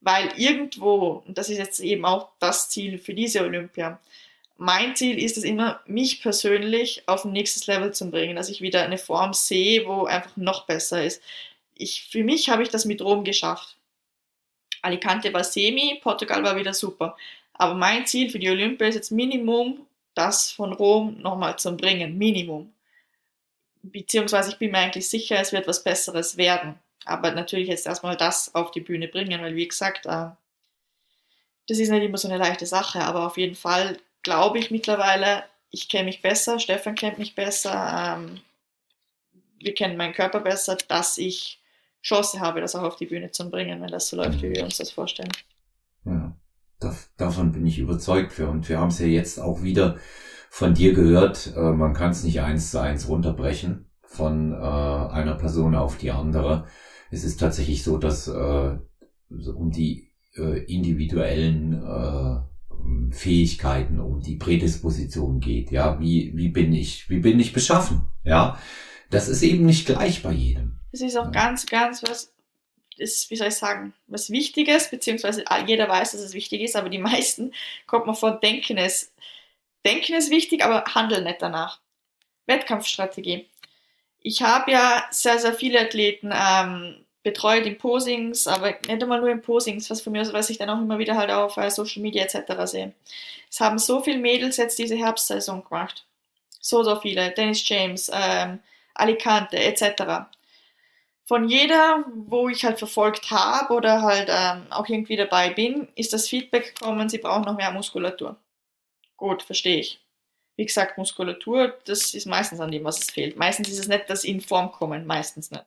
Weil irgendwo, und das ist jetzt eben auch das Ziel für diese Olympia, mein Ziel ist es immer, mich persönlich auf ein nächstes Level zu bringen, dass ich wieder eine Form sehe, wo einfach noch besser ist. Ich, für mich habe ich das mit Rom geschafft. Alicante war semi, Portugal war wieder super. Aber mein Ziel für die Olympia ist jetzt Minimum, das von Rom nochmal zu bringen. Minimum. Beziehungsweise ich bin mir eigentlich sicher, es wird was Besseres werden. Aber natürlich jetzt erstmal das auf die Bühne bringen, weil wie gesagt, äh, das ist nicht immer so eine leichte Sache. Aber auf jeden Fall glaube ich mittlerweile, ich kenne mich besser, Stefan kennt mich besser, ähm, wir kennen meinen Körper besser, dass ich Chance habe, das auch auf die Bühne zu bringen, wenn das so läuft, wie wir uns das vorstellen. Ja, davon bin ich überzeugt für. Und wir haben es ja jetzt auch wieder von dir gehört, äh, man kann es nicht eins zu eins runterbrechen von äh, einer Person auf die andere. Es ist tatsächlich so, dass äh, um die äh, individuellen äh, Fähigkeiten, um die Prädisposition geht. Ja, wie, wie bin ich, wie bin ich beschaffen? Ja, das ist eben nicht gleich bei jedem. Das ist auch ja. ganz, ganz was, ist, wie soll ich sagen, was Wichtiges, beziehungsweise jeder weiß, dass es wichtig ist, aber die meisten kommt man vor, denken es. Denken ist wichtig, aber handeln nicht danach. Wettkampfstrategie. Ich habe ja sehr, sehr viele Athleten ähm, betreut in Posings, aber nicht einmal nur in Posings, was von mir, was ich dann auch immer wieder halt auf äh, Social Media etc. sehe. Es haben so viele Mädels jetzt diese Herbstsaison gemacht. So, so viele. Dennis James, ähm, Alicante etc von jeder, wo ich halt verfolgt habe oder halt ähm, auch irgendwie dabei bin, ist das Feedback gekommen, sie brauchen noch mehr Muskulatur. Gut, verstehe ich. Wie gesagt, Muskulatur, das ist meistens an dem, was es fehlt. Meistens ist es nicht, dass sie in Form kommen, meistens nicht.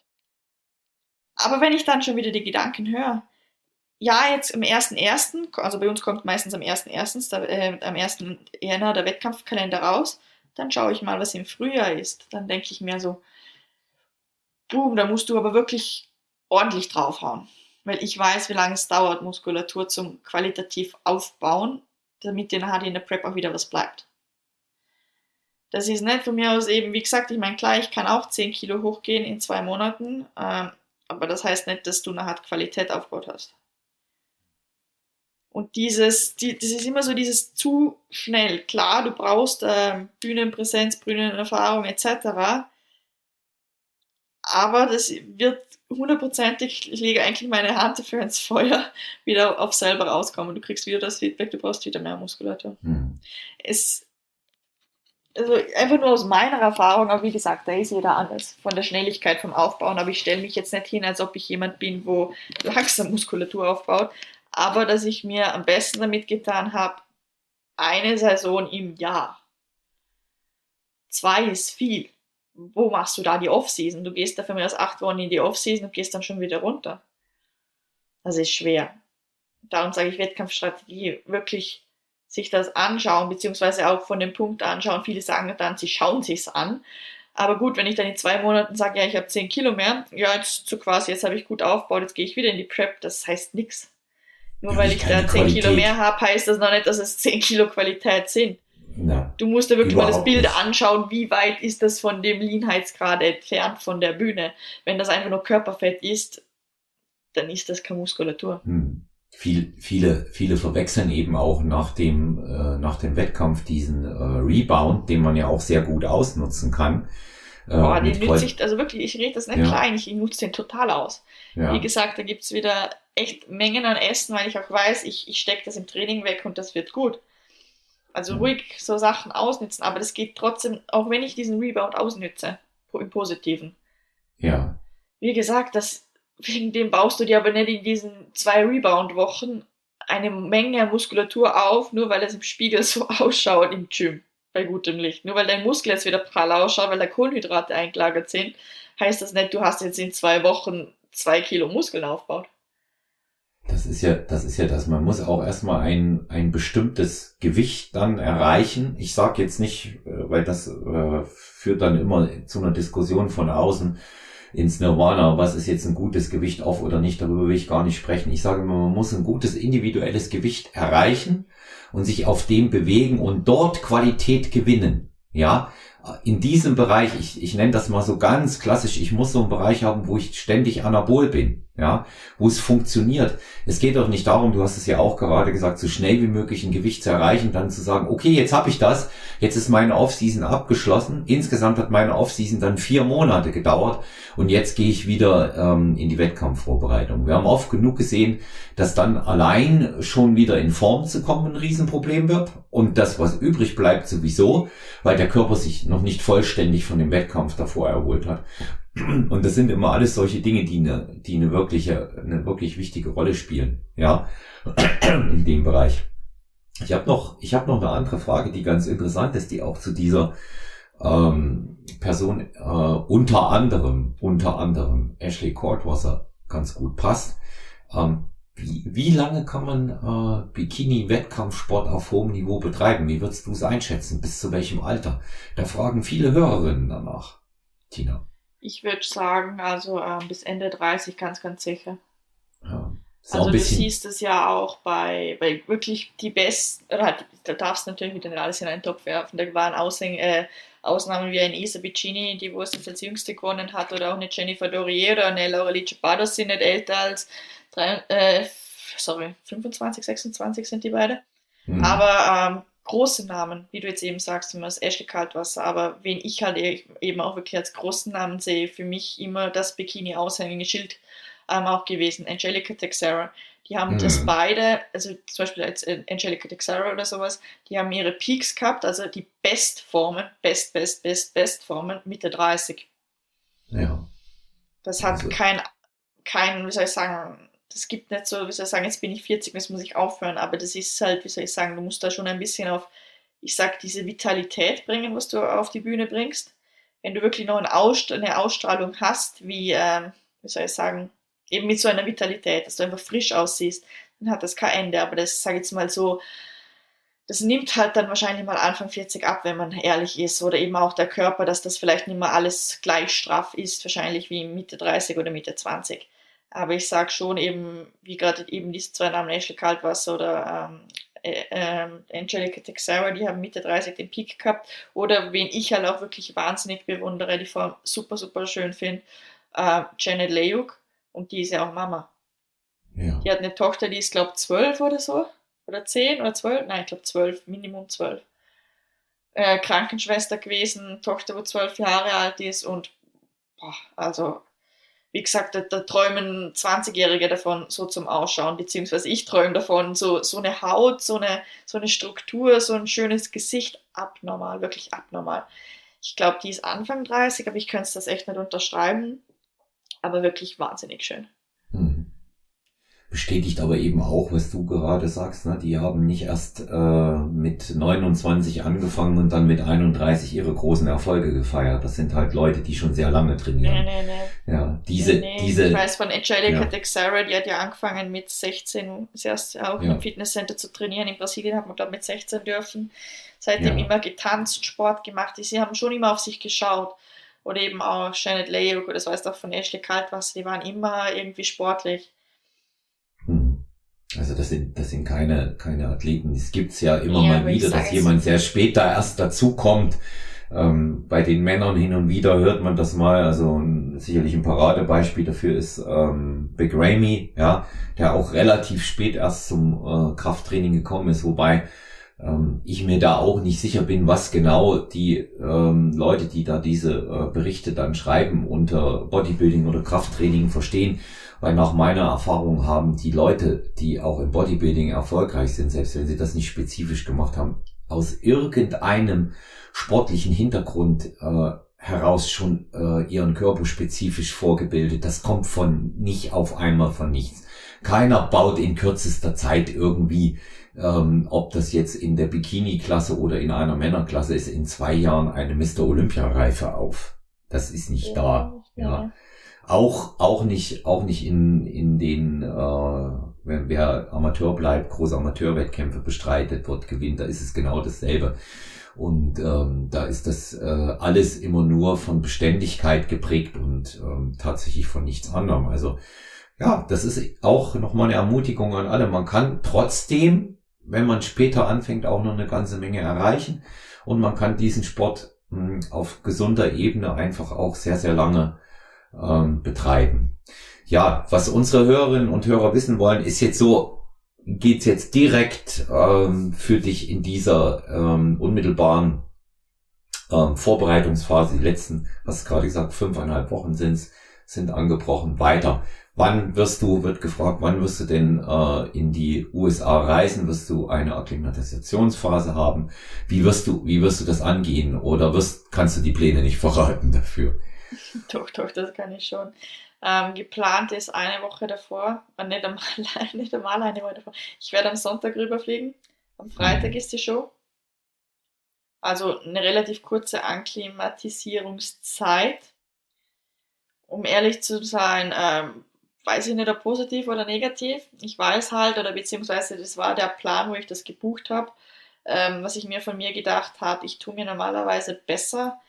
Aber wenn ich dann schon wieder die Gedanken höre, ja, jetzt im 1.1., also bei uns kommt meistens am 1.1., äh, am 1. Jänner der Wettkampfkalender raus, dann schaue ich mal, was im Frühjahr ist. Dann denke ich mir so, boom, da musst du aber wirklich ordentlich draufhauen. Weil ich weiß, wie lange es dauert, Muskulatur zum qualitativ aufbauen, damit dir nachher in der Prep auch wieder was bleibt. Das ist nicht von mir aus eben, wie gesagt, ich meine, klar, ich kann auch 10 Kilo hochgehen in zwei Monaten, ähm, aber das heißt nicht, dass du nachher Qualität aufgebaut hast. Und dieses, die, das ist immer so dieses zu schnell. Klar, du brauchst äh, Bühnenpräsenz, Bühnenerfahrung etc. aber das wird hundertprozentig, ich lege eigentlich meine Hand dafür ins Feuer, wieder auf selber rauskommen. Du kriegst wieder das Feedback, du brauchst wieder mehr Muskulatur. Mhm. Es, also einfach nur aus meiner Erfahrung, aber wie gesagt, da ist jeder anders von der Schnelligkeit vom Aufbauen, aber ich stelle mich jetzt nicht hin, als ob ich jemand bin, wo langsam Muskulatur aufbaut, aber dass ich mir am besten damit getan habe, eine Saison im Jahr. Zwei ist viel wo machst du da die Off-Season? Du gehst dafür mehr als acht Wochen in die Off-Season und gehst dann schon wieder runter. Das ist schwer. Darum sage ich Wettkampfstrategie, wirklich sich das anschauen, beziehungsweise auch von dem Punkt anschauen. Viele sagen dann, sie schauen sich's an. Aber gut, wenn ich dann in zwei Monaten sage, ja, ich habe zehn Kilo mehr, ja, jetzt so quasi, jetzt habe ich gut aufgebaut, jetzt gehe ich wieder in die Prep, das heißt nichts. Nur weil ich da zehn Kilo mehr habe, heißt das noch nicht, dass es zehn Kilo Qualität sind. Na, du musst dir wirklich mal das Bild nicht. anschauen, wie weit ist das von dem Leanheitsgrad entfernt von der Bühne. Wenn das einfach nur Körperfett ist, dann ist das keine Muskulatur. Hm. Viel, viele, viele verwechseln eben auch nach dem, äh, nach dem Wettkampf diesen äh, Rebound, den man ja auch sehr gut ausnutzen kann. Äh, Boah, den nütze ich, also wirklich, ich rede das nicht ja. klein, ich nutze den total aus. Ja. Wie gesagt, da gibt's wieder echt Mengen an Essen, weil ich auch weiß, ich, ich stecke das im Training weg und das wird gut. Also mhm. ruhig so Sachen ausnützen, aber das geht trotzdem, auch wenn ich diesen Rebound ausnütze, im Positiven. Ja. Wie gesagt, das, wegen dem baust du dir aber nicht in diesen zwei Rebound-Wochen eine Menge Muskulatur auf, nur weil es im Spiegel so ausschaut im Gym bei gutem Licht. Nur weil dein Muskel jetzt wieder prall ausschaut, weil da Kohlenhydrate eingelagert sind, heißt das nicht, du hast jetzt in zwei Wochen zwei Kilo Muskeln aufgebaut. Das ist ja, das ist ja das. Man muss auch erstmal ein, ein bestimmtes Gewicht dann erreichen. Ich sage jetzt nicht, äh, weil das äh, führt dann immer zu einer Diskussion von außen ins Nirvana, was ist jetzt ein gutes Gewicht auf oder nicht, darüber will ich gar nicht sprechen. Ich sage immer, man muss ein gutes individuelles Gewicht erreichen und sich auf dem bewegen und dort Qualität gewinnen. Ja, in diesem Bereich, ich, ich nenne das mal so ganz klassisch, ich muss so einen Bereich haben, wo ich ständig anabol bin, ja, wo es funktioniert. Es geht doch nicht darum, du hast es ja auch gerade gesagt, so schnell wie möglich ein Gewicht zu erreichen, dann zu sagen, okay, jetzt habe ich das, jetzt ist meine Offseason abgeschlossen. Insgesamt hat meine Offseason dann vier Monate gedauert und jetzt gehe ich wieder ähm, in die Wettkampfvorbereitung. Wir haben oft genug gesehen, dass dann allein schon wieder in Form zu kommen ein Riesenproblem wird und das, was übrig bleibt, sowieso, weil der Körper sich noch nicht vollständig von dem Wettkampf davor erholt hat. Und das sind immer alles solche Dinge, die eine, die eine wirkliche, eine wirklich wichtige Rolle spielen, ja, in dem Bereich. Ich habe noch, ich habe noch eine andere Frage, die ganz interessant ist, die auch zu dieser ähm, Person äh, unter anderem, unter anderem Ashley Cordwasser ganz gut passt. Ähm, wie, wie lange kann man äh, Bikini-Wettkampfsport auf hohem Niveau betreiben? Wie würdest du es einschätzen? Bis zu welchem Alter? Da fragen viele Hörerinnen danach. Tina. Ich würde sagen, also äh, bis Ende 30 ganz, ganz sicher. Ja. Also du siehst es ja auch bei, bei wirklich die besten, halt, da darfst du natürlich wieder alles in einen Topf werfen. Da waren Aushäng, äh, Ausnahmen wie ein Isa Bicini, die wo es als jüngste gewonnen hat, oder auch eine Jennifer Dorier oder eine Laura Lice sind nicht älter als drei, äh, sorry, 25, 26 sind die beide. Mhm. Aber ähm, große Namen, wie du jetzt eben sagst, immer das Ashley Kaltwasser, aber wen ich halt e-, eben auch wirklich als großen Namen sehe, für mich immer das Bikini aushängende Schild ähm, auch gewesen, Angelica Texera. Die haben mhm. das beide, also zum Beispiel als äh, Angelica Texera oder sowas, die haben ihre Peaks gehabt, also die Bestformen, Best, Best, Best, Bestformen Mitte 30. Ja. Das hat also. kein, kein, wie soll ich sagen, das gibt nicht so, wie soll ich sagen, jetzt bin ich 40, jetzt muss ich aufhören, aber das ist halt, wie soll ich sagen, du musst da schon ein bisschen auf, ich sag, diese Vitalität bringen, was du auf die Bühne bringst. Wenn du wirklich noch eine, Ausstrahlung hast, wie, ähm, wie soll ich sagen, eben mit so einer Vitalität, dass du einfach frisch aussiehst, dann hat das kein Ende. Aber das, sage ich jetzt mal so, das nimmt halt dann wahrscheinlich mal Anfang 40 ab, wenn man ehrlich ist. Oder eben auch der Körper, dass das vielleicht nicht mehr alles gleich straff ist, wahrscheinlich wie Mitte 30 oder Mitte 20. Aber ich sage schon eben, wie gerade eben diese zwei Namen, Ashley Kaltwasser oder ähm, äh, ähm, Angelica Texera, die haben Mitte 30 den Peak gehabt. Oder wen ich halt auch wirklich wahnsinnig bewundere, die Form super, super schön finde, äh, Janet Leuk. Und die ist ja auch Mama. Ja. Die hat eine Tochter, die ist, glaube ich, zwölf oder so. Oder zehn oder zwölf? Nein, ich glaube zwölf, Minimum zwölf. Äh, Krankenschwester gewesen, Tochter, wo zwölf Jahre alt ist und boah, also wie gesagt, da, da träumen 20-Jährige davon, so zum Ausschauen, beziehungsweise ich träume davon, so, so eine Haut, so eine, so eine Struktur, so ein schönes Gesicht, abnormal, wirklich abnormal. Ich glaube, die ist Anfang 30, aber ich könnte das echt nicht unterschreiben, aber wirklich wahnsinnig schön. Bestätigt aber eben auch, was du gerade sagst. Ne? Die haben nicht erst äh, mit 29 angefangen und dann mit 31 ihre großen Erfolge gefeiert. Das sind halt Leute, die schon sehr lange trainieren. Nee, nee, nee. Ja, diese, nee, nee. diese. Ich weiß von Angelica ja. Texera, die hat ja angefangen mit 16, zuerst auch ja. im Fitnesscenter zu trainieren. In Brasilien hat man, glaube mit 16 dürfen. Seitdem ja. immer getanzt, Sport gemacht. Sie haben schon immer auf sich geschaut. Oder eben auch Janet Leigh, das weißt du auch von Ashley Kaltwasser, die waren immer irgendwie sportlich. Also das sind, das sind keine, keine Athleten. Es gibt's ja immer ja, mal wieder, dass jemand sehr spät da erst dazukommt. Ähm, bei den Männern hin und wieder hört man das mal. Also ein, sicherlich ein Paradebeispiel dafür ist ähm, Big Ramy, ja, der auch relativ spät erst zum äh, Krafttraining gekommen ist, wobei ähm, ich mir da auch nicht sicher bin, was genau die ähm, Leute, die da diese äh, Berichte dann schreiben, unter Bodybuilding oder Krafttraining verstehen. Weil nach meiner Erfahrung haben die Leute, die auch im Bodybuilding erfolgreich sind, selbst wenn sie das nicht spezifisch gemacht haben, aus irgendeinem sportlichen Hintergrund äh, heraus schon äh, ihren Körper spezifisch vorgebildet. Das kommt von nicht auf einmal von nichts. Keiner baut in kürzester Zeit irgendwie, ähm, ob das jetzt in der Bikini-Klasse oder in einer Männerklasse ist, in zwei Jahren eine Mr. Olympia-Reife auf. Das ist nicht ja, da. Ja. ja. Auch, auch nicht, auch nicht in, in den, äh, wenn wer Amateur bleibt, große Amateurwettkämpfe bestreitet, wird gewinnt, da ist es genau dasselbe. Und ähm, da ist das äh, alles immer nur von Beständigkeit geprägt und ähm, tatsächlich von nichts anderem. Also ja, das ist auch nochmal eine Ermutigung an alle. Man kann trotzdem, wenn man später anfängt, auch noch eine ganze Menge erreichen. Und man kann diesen Sport mh, hm, auf gesunder Ebene einfach auch sehr, sehr lange ähm, betreiben. Ja, was unsere Hörerinnen und Hörer wissen wollen, ist jetzt so, geht's jetzt direkt ähm, für dich in dieser ähm, unmittelbaren ähm, Vorbereitungsphase, die letzten, hast du gerade gesagt, fünfeinhalb Wochen sind's, sind angebrochen, weiter. Wann wirst du, wird gefragt, wann wirst du denn äh, in die USA reisen? Wirst du eine Akklimatisationsphase haben? Wie wirst du, wie wirst du das angehen? Oder wirst, kannst du die Pläne nicht verraten dafür? doch, doch, das kann ich schon. Ähm, geplant ist eine Woche davor, äh, nicht, einmal, nicht einmal eine Woche davor. Ich werde am Sonntag rüberfliegen. Am Freitag ist die Show. Also eine relativ kurze Anklimatisierungszeit. Um ehrlich zu sein, ähm, weiß ich nicht, ob positiv oder negativ. Ich weiß halt, oder beziehungsweise das war der Plan, wo ich das gebucht habe, ähm, was ich mir von mir gedacht habe, ich tue mir normalerweise besser,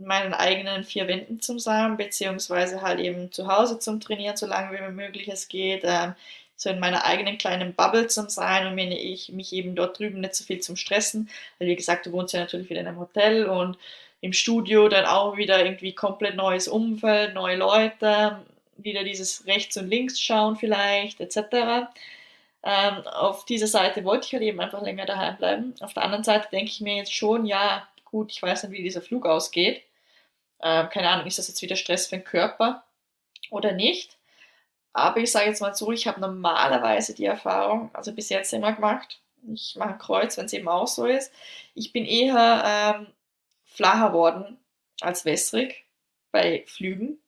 in meinen eigenen vier Wänden zu sein, beziehungsweise halt eben zu Hause zum Trainieren, so lange wie möglich es geht, ähm, so in meiner eigenen kleinen Bubble zu sein und wenn ich mich eben dort drüben nicht so viel zum Stressen, weil wie gesagt, du wohnst ja natürlich wieder in einem Hotel und im Studio dann auch wieder irgendwie komplett neues Umfeld, neue Leute, wieder dieses rechts und links schauen vielleicht, etc. Ähm, auf dieser Seite wollte ich halt eben einfach länger daheim bleiben. Auf der anderen Seite denke ich mir jetzt schon, ja, gut, ich weiß nicht, wie dieser Flug ausgeht. Ähm, keine Ahnung, ist das jetzt wieder Stress für den Körper oder nicht? Aber ich sage jetzt mal so, ich habe normalerweise die Erfahrung, also bis jetzt immer gemacht, ich mache ein Kreuz, wenn es eben auch so ist. Ich bin eher ähm, flacher worden als wässrig bei Flügen.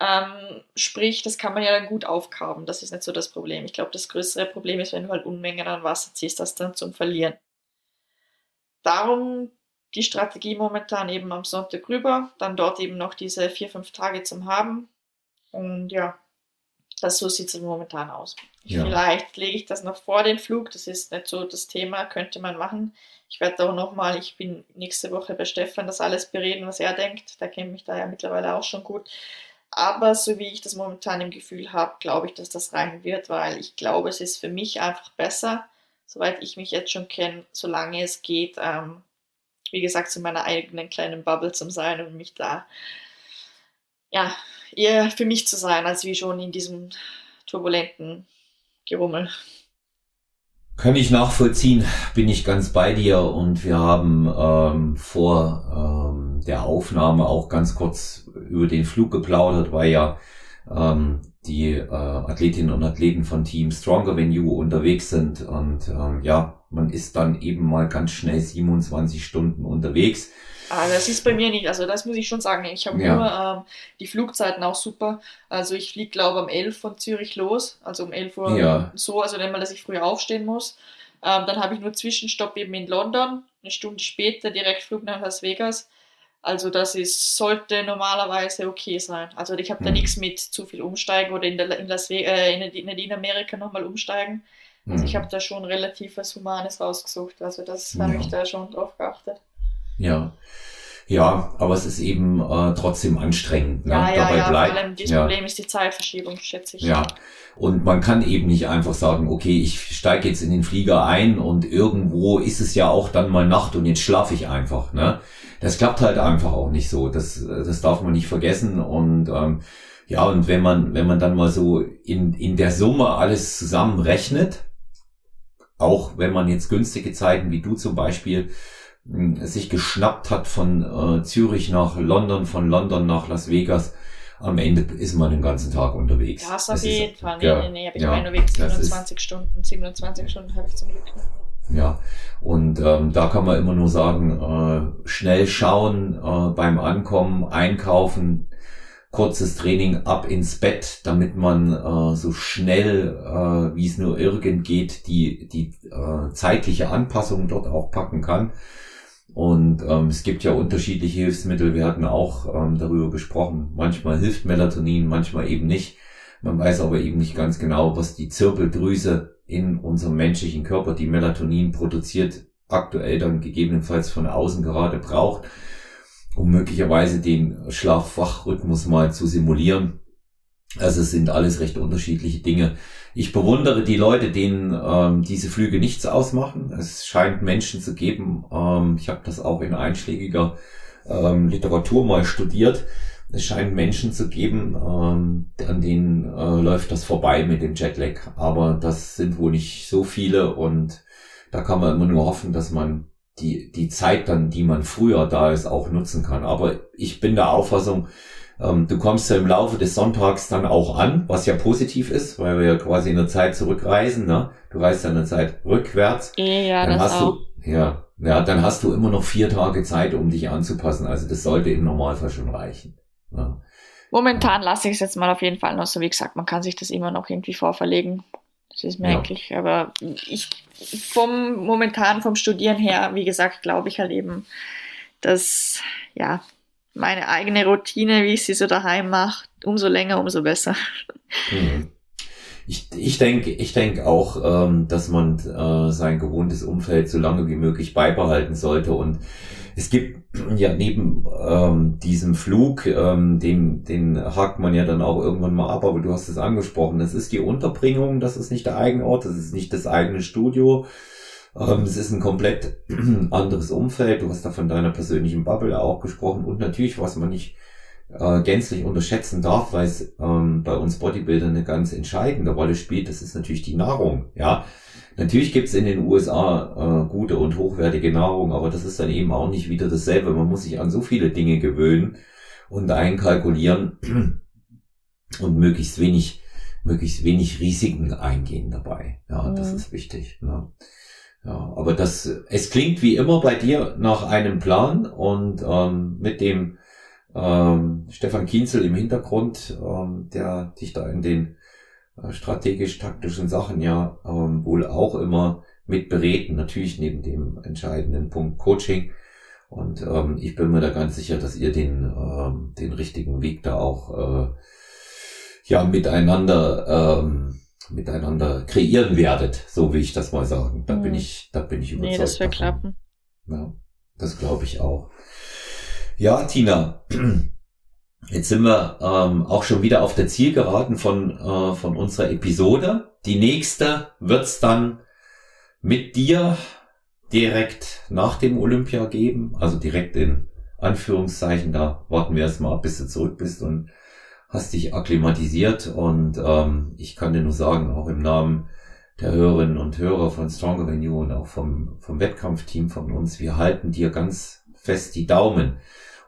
Ähm, sprich, das kann man ja dann gut aufgraben. Das ist nicht so das Problem. Ich glaube, das größere Problem ist, wenn du halt Unmengen an Wasser ziehst, das dann zum Verlieren. Darum die Strategie momentan eben am Sonntag rüber, dann dort eben noch diese vier, fünf Tage zum haben. Und ja, das so sieht es momentan aus. Ja. Vielleicht lege ich das noch vor den Flug, das ist nicht so das Thema, könnte man machen. Ich werde auch nochmal, ich bin nächste Woche bei Stefan, das alles bereden, was er denkt. Der kennt mich da ja mittlerweile auch schon gut. Aber so wie ich das momentan im Gefühl habe, glaube ich, dass das rein wird, weil ich glaube, es ist für mich einfach besser, soweit ich mich jetzt schon kenne, solange es geht, ähm, wie gesagt, in meiner eigenen kleinen Bubble zu sein und mich da, ja, eher für mich zu sein, als wie schon in diesem turbulenten Gerummel. Kann ich nachvollziehen, bin ich ganz bei dir und wir haben ähm, vor, ähm, der Aufnahme auch ganz kurz über den Flug geplaudert, weil ja ähm, die äh, Athletinnen und Athleten von Team Stronger Than You unterwegs sind. Und ähm, ja, man ist dann eben mal ganz schnell 27 Stunden unterwegs. Ah, das ist bei mir nicht, also das muss ich schon sagen. Ich habe ja. nur ähm, die Flugzeiten auch super. Also ich fliege, glaube ich, um 11 von Zürich los, also um 11 Uhr ja. so, also nicht mal, dass ich früher aufstehen muss. Ähm, dann habe ich nur Zwischenstopp eben in London, eine Stunde später Direktflug nach Las Vegas. Also das ist, sollte normalerweise okay sein. Also ich habe da mhm. nichts mit zu viel umsteigen oder in, der, in, Las Vegas, äh, in, in Amerika nochmal umsteigen. Also mhm. ich habe da schon relativ was Humanes rausgesucht. Also das habe ich da schon drauf geachtet. Ja. Ja, aber es ist eben äh, trotzdem anstrengend. Ne? Ja, ja, Dabei ja, bleibt, vor allem das ja. Problem ist die Zeitverschiebung, schätze ich. Ja, und man kann eben nicht einfach sagen, okay, ich steige jetzt in den Flieger ein und irgendwo ist es ja auch dann mal Nacht und jetzt schlafe ich einfach. Ne? Das klappt halt einfach auch nicht so. Das, das darf man nicht vergessen. Und ähm, ja, und wenn man, wenn man dann mal so in, in der Summe alles zusammenrechnet, auch wenn man jetzt günstige Zeiten wie du zum Beispiel sich geschnappt hat von äh, Zürich nach London, von London nach Las Vegas, am Ende ist man den ganzen Tag unterwegs. Ja, das auf jeden Fall. Nee, ja, nee, nee, hab ich ja, nur wegen 27 Stunden. 27 Stunden habe ich zum Glück. Ja, und ähm, da kann man immer nur sagen, äh, schnell schauen äh, beim Ankommen, einkaufen, kurzes Training ab ins Bett, damit man äh, so schnell, äh, wie es nur irgend geht, die, die äh, zeitliche Anpassung dort auch packen kann. Und ähm, es gibt ja unterschiedliche Hilfsmittel. Wir hatten auch ähm, darüber gesprochen. Manchmal hilft Melatonin, manchmal eben nicht. Man weiß aber eben nicht ganz genau, was die Zirbeldrüse in unserem menschlichen Körper, die Melatonin produziert, aktuell dann gegebenenfalls von außen gerade braucht, um möglicherweise den Schlaf-Wach-Rhythmus mal zu simulieren. Also es sind alles recht unterschiedliche Dinge. Ich bewundere die Leute, denen ähm, diese Flüge nichts ausmachen. Es scheint Menschen zu geben, ähm, ich habe das auch in einschlägiger ähm, Literatur mal studiert, es scheint Menschen zu geben, ähm, an denen äh, läuft das vorbei mit dem Jetlag. Aber das sind wohl nicht so viele und da kann man immer nur hoffen, dass man die, die Zeit dann, die man früher da ist, auch nutzen kann. Aber ich bin der Auffassung, ähm, du kommst ja im Laufe des Sonntags dann auch an, was ja positiv ist, weil wir ja quasi in der Zeit zurückreisen. Ne? Du reist ja in der Zeit rückwärts. Ja, dann das hast auch. Du, ja, ja, dann hast du immer noch vier Tage Zeit, um dich anzupassen. Also das sollte im Normalfall schon reichen. Ja. Momentan lasse ich es jetzt mal auf jeden Fall noch so. Wie gesagt, man kann sich das immer noch irgendwie vorverlegen. Das ist mir ja. eigentlich, aber ich vom momentan vom Studieren her, wie gesagt, glaube ich halt eben, dass ja meine eigene Routine, wie ich sie so daheim mache, umso länger, umso besser. Mhm. Ich, ich denke ich denk auch, ähm, dass man äh, sein gewohntes Umfeld so lange wie möglich beibehalten sollte. Und es gibt ja neben ähm, diesem Flug, ähm, den, den hakt man ja dann auch irgendwann mal ab, aber du hast es angesprochen, das ist die Unterbringung, das ist nicht der eigene Ort, das ist nicht das eigene Studio, ähm, es ist ein komplett anderes Umfeld. Du hast da von deiner persönlichen Bubble auch gesprochen und natürlich, was man nicht äh, gänzlich unterschätzen darf, weil es ähm, bei uns Bodybuilder eine ganz entscheidende Rolle spielt, das ist natürlich die Nahrung. Ja, natürlich gibt's in den USA äh, gute und hochwertige Nahrung, aber das ist dann eben auch nicht wieder dasselbe. Man muss sich an so viele Dinge gewöhnen und einkalkulieren und möglichst wenig möglichst wenig Risiken eingehen dabei. Ja, mhm. das ist wichtig. Ne? Ja, aber das, es klingt wie immer bei dir nach einem Plan und ähm, mit dem ähm, Stefan Kienzel im Hintergrund, ähm, der dich da in den strategisch-taktischen Sachen ja ähm, wohl auch immer mit bereden, natürlich neben dem entscheidenden Punkt Coaching. Und ähm, ich bin mir da ganz sicher, dass ihr den, ähm, den richtigen Weg da auch äh, ja miteinander ähm, miteinander kreieren werdet, so will ich das mal sagen. Da mhm. bin ich, da bin ich überzeugt. Nee, das wird klappen. Ja, das glaube ich auch. Ja, Tina, jetzt sind wir ähm, auch schon wieder auf der Zielgeraden von, äh, von unserer Episode. Die nächste wird's dann mit dir direkt nach dem Olympia geben, also direkt in Anführungszeichen, da warten wir erstmal ab, bis du zurück bist und hast dich akklimatisiert und ähm, ich kann dir nur sagen, auch im Namen der Hörerinnen und Hörer von Stronger Venue und auch vom, vom Wettkampfteam von uns, wir halten dir ganz fest die Daumen.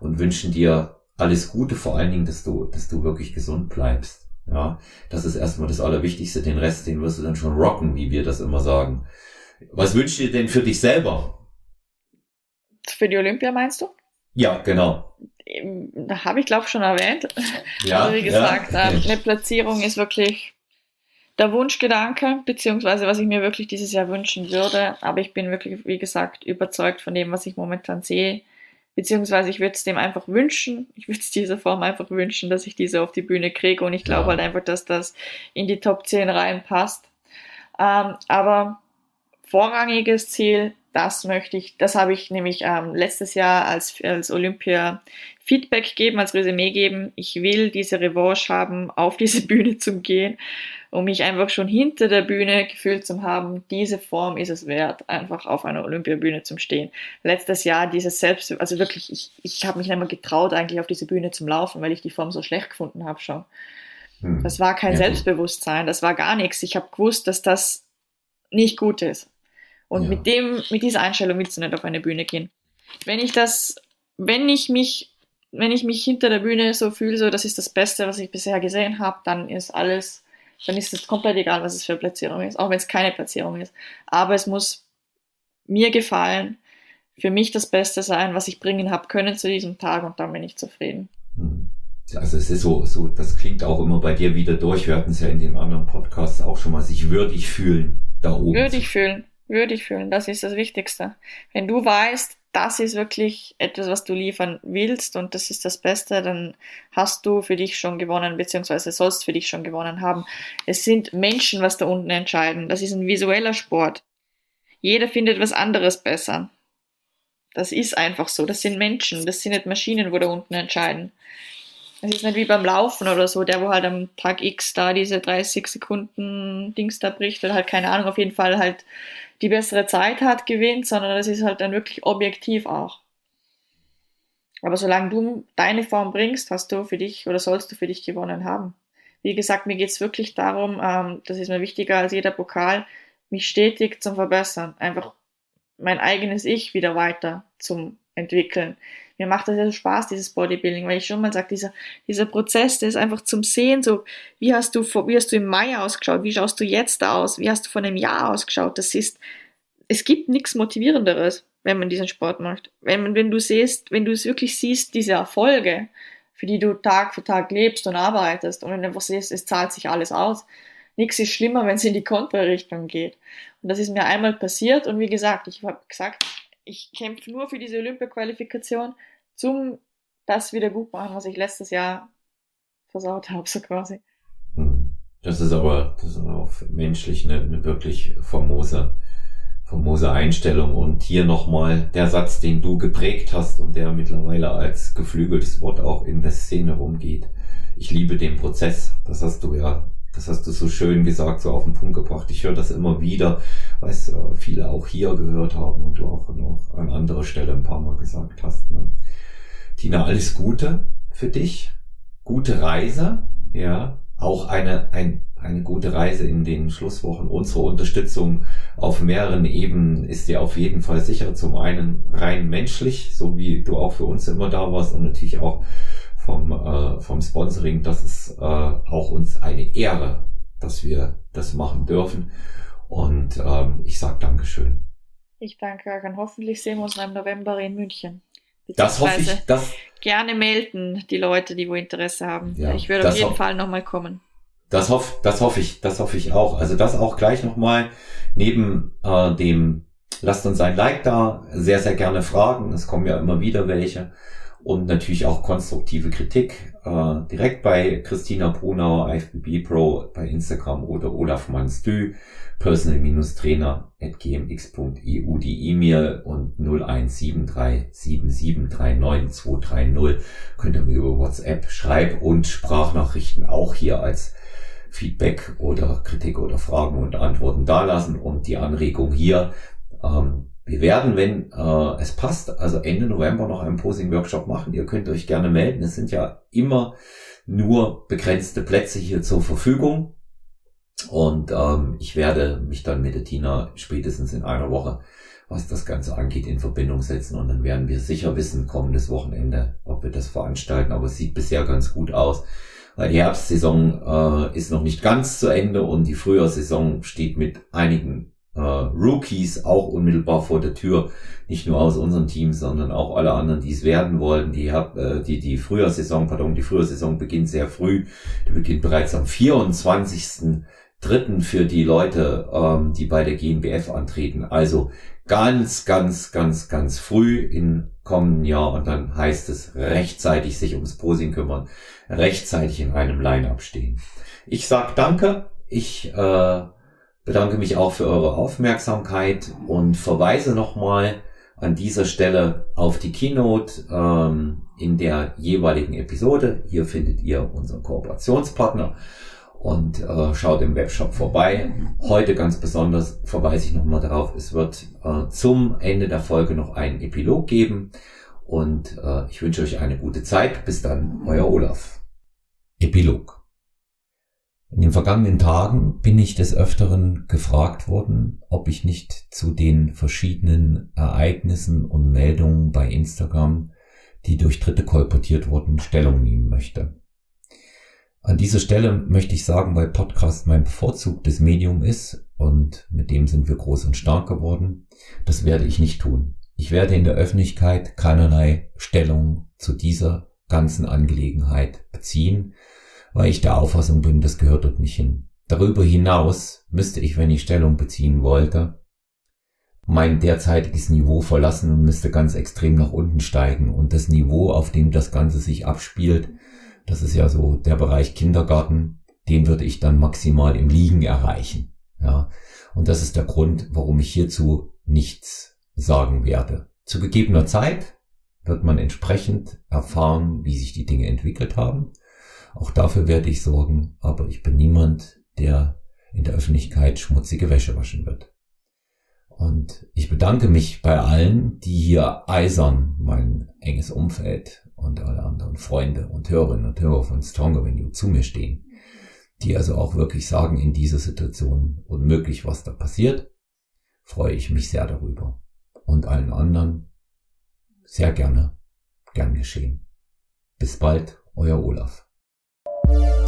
und wünschen dir alles Gute, vor allen Dingen, dass du, dass du wirklich gesund bleibst. Ja, das ist erstmal das Allerwichtigste. Den Rest, den wirst du dann schon rocken, wie wir das immer sagen. Was wünschst du dir denn für dich selber? Für die Olympia meinst du? Ja, genau. Da habe ich glaube schon erwähnt. Ja, also wie gesagt, ja. Eine Platzierung ist wirklich der Wunschgedanke, beziehungsweise was ich mir wirklich dieses Jahr wünschen würde. Aber ich bin wirklich, wie gesagt, überzeugt von dem, was ich momentan sehe. Beziehungsweise ich würde es dem einfach wünschen. Ich würde es dieser Form einfach wünschen, dass ich diese auf die Bühne kriege. Und ich glaube ja. halt einfach, dass das in die Top 10 reinpasst. Ähm, aber vorrangiges Ziel, das möchte ich, das habe ich nämlich ähm, letztes Jahr als, als Olympia Feedback geben, als Resümee geben. Ich will diese Revanche haben, auf diese Bühne zu gehen um mich einfach schon hinter der Bühne gefühlt zu haben, diese Form ist es wert, einfach auf einer Olympiabühne zu stehen. Letztes Jahr dieses Selbst, also wirklich, ich, ich habe mich nicht mehr getraut, eigentlich auf diese Bühne zum Laufen, weil ich die Form so schlecht gefunden habe schon. Hm. Das war kein ja, Selbstbewusstsein, das war gar nichts. Ich habe gewusst, dass das nicht gut ist. Und ja. mit dem, mit dieser Einstellung willst du nicht auf eine Bühne gehen. Wenn ich das, wenn ich mich, wenn ich mich hinter der Bühne so fühle, so das ist das Beste, was ich bisher gesehen habe, dann ist alles dann ist es komplett egal, was es für eine Platzierung ist, auch wenn es keine Platzierung ist. Aber es muss mir gefallen, für mich das Beste sein, was ich bringen habe können zu diesem Tag und dann bin ich zufrieden. Hm. Also es ist so, so, das klingt auch immer bei dir wieder durch. Wir hatten es ja in den anderen Podcasts auch schon mal, sich würdig fühlen da oben. Würdig fühlen, würdig fühlen, das ist das Wichtigste. Wenn du weißt, das ist wirklich etwas, was du liefern willst und das ist das Beste, dann hast du für dich schon gewonnen, beziehungsweise sollst für dich schon gewonnen haben. Es sind Menschen, was da unten entscheiden. Das ist ein visueller Sport. Jeder findet was anderes besser. Das ist einfach so. Das sind Menschen. Das sind nicht Maschinen, wo da unten entscheiden. Es ist nicht wie beim Laufen oder so, der wo halt am Tag X da diese 30 Sekunden Dings da bricht oder halt keine Ahnung, auf jeden Fall halt die bessere Zeit hat, gewinnt, sondern das ist halt dann wirklich objektiv auch. Aber solange du deine Form bringst, hast du für dich oder sollst du für dich gewonnen haben. Wie gesagt, mir geht's wirklich darum, ähm, das ist mir wichtiger als jeder Pokal, mich stetig zum Verbessern, einfach mein eigenes Ich wieder weiter zum entwickeln mir macht das ja so Spaß, dieses Bodybuilding, weil ich schon mal sage, dieser, dieser Prozess, der ist einfach zum Sehen, so, wie hast du, wie hast du im Mai ausgeschaut, wie schaust du jetzt aus, wie hast du vor einem Jahr ausgeschaut, das ist, es gibt nichts Motivierenderes, wenn man diesen Sport macht. Wenn man, wenn du siehst, wenn du es wirklich siehst, diese Erfolge, für die du Tag für Tag lebst und arbeitest und wenn du einfach siehst, es zahlt sich alles aus. Nichts ist schlimmer, wenn es in die Kontrarichtung geht. Und das ist mir einmal passiert und wie gesagt, ich habe gesagt, ich kämpfe nur für diese Olympia-Qualifikation, zum das wieder gut machen, was ich letztes Jahr versaut habe, so quasi. Das ist aber, das ist aber auch menschlich eine, eine wirklich famose, famose Einstellung. Und hier nochmal der Satz, den du geprägt hast und der mittlerweile als geflügeltes Wort auch in der Szene rumgeht. Ich liebe den Prozess. Das hast du ja das hast du so schön gesagt, so auf den Punkt gebracht. Ich höre das immer wieder, es äh, viele auch hier gehört haben und du auch noch an anderer Stelle ein paar Mal gesagt hast. Ne? Tina, alles Gute für dich. Gute Reise, ja. Auch eine, ein, eine gute Reise in den Schlusswochen. Unsere Unterstützung auf mehreren Ebenen ist dir auf jeden Fall sicher. Zum einen rein menschlich, so wie du auch für uns immer da warst und natürlich auch vom, äh, vom Sponsoring. Das ist äh, auch uns eine Ehre, dass wir das machen dürfen. Und ähm, ich sage Dankeschön. Ich danke euch und hoffentlich sehen wir uns im November in München. Das hoffe ich. Das gerne melden, die Leute, die wo Interesse haben. Ja, ich würde auf jeden Fall nochmal kommen. Das hoffe das hoffe ich, das hoffe ich auch. Also das auch gleich nochmal neben äh, dem, lasst uns ein Like da, sehr, sehr gerne Fragen. Es kommen ja immer wieder welche und natürlich auch konstruktive Kritik äh, direkt bei Christina Brunauer, IFBB Pro bei Instagram oder Olaf Manstü, personal-trainer.gmx.eu die E-Mail und 017377392230 könnt ihr mir über WhatsApp Schreib- und Sprachnachrichten auch hier als Feedback oder Kritik oder Fragen und Antworten dalassen. Und die Anregung hier ähm, wir werden, wenn äh, es passt, also Ende November noch einen Posing-Workshop machen. Ihr könnt euch gerne melden. Es sind ja immer nur begrenzte Plätze hier zur Verfügung. Und ähm, ich werde mich dann mit der Tina spätestens in einer Woche, was das Ganze angeht, in Verbindung setzen. Und dann werden wir sicher wissen, kommendes Wochenende, ob wir das veranstalten. Aber es sieht bisher ganz gut aus. Weil die Herbstsaison äh, ist noch nicht ganz zu Ende und die Frühjahrssaison steht mit einigen äh, Rookies auch unmittelbar vor der Tür, nicht nur aus unserem Team, sondern auch alle anderen, die es werden wollen. Die, hab, äh, die, die Frühjahrssaison, pardon, die Frühjahrssaison beginnt sehr früh. Die beginnt bereits am 24. Dritten für die Leute, ähm, die bei der GNBF antreten. Also ganz, ganz, ganz, ganz früh im kommenden Jahr und dann heißt es rechtzeitig sich ums Posing kümmern, rechtzeitig in einem Line-Up stehen. Ich sag danke. Ich äh, bedanke mich auch für eure Aufmerksamkeit und verweise nochmal an dieser Stelle auf die Keynote ähm, in der jeweiligen Episode. Hier findet ihr unseren Kooperationspartner und äh, schaut im Webshop vorbei. Heute ganz besonders verweise ich nochmal darauf, es wird äh, zum Ende der Folge noch einen Epilog geben und äh, ich wünsche euch eine gute Zeit. Bis dann, euer Olaf. Epilog. In den vergangenen Tagen bin ich des Öfteren gefragt worden, ob ich nicht zu den verschiedenen Ereignissen und Meldungen bei Instagram, die durch Dritte kolportiert wurden, Stellung nehmen möchte. An dieser Stelle möchte ich sagen, weil Podcast mein bevorzugtes Medium ist und mit dem sind wir groß und stark geworden, das werde ich nicht tun. Ich werde in der Öffentlichkeit keinerlei Stellung zu dieser ganzen Angelegenheit beziehen, weil ich der Auffassung bin, das gehört dort nicht hin. Darüber hinaus müsste ich, wenn ich Stellung beziehen wollte, mein derzeitiges Niveau verlassen und müsste ganz extrem nach unten steigen. Und das Niveau, auf dem das Ganze sich abspielt, das ist ja so der Bereich Kindergarten, den würde ich dann maximal im Liegen erreichen. Ja. Und das ist der Grund, warum ich hierzu nichts sagen werde. Zu gegebener Zeit wird man entsprechend erfahren, wie sich die Dinge entwickelt haben. Auch dafür werde ich sorgen, aber ich bin niemand, der in der Öffentlichkeit schmutzige Wäsche waschen wird. Und ich bedanke mich bei allen, die hier eisern mein enges Umfeld und alle anderen Freunde und Hörerinnen und Hörer von Stronger You zu mir stehen, die also auch wirklich sagen, in dieser Situation unmöglich, was da passiert, freue ich mich sehr darüber. Und allen anderen sehr gerne, gern geschehen. Bis bald, euer Olaf. Thank you.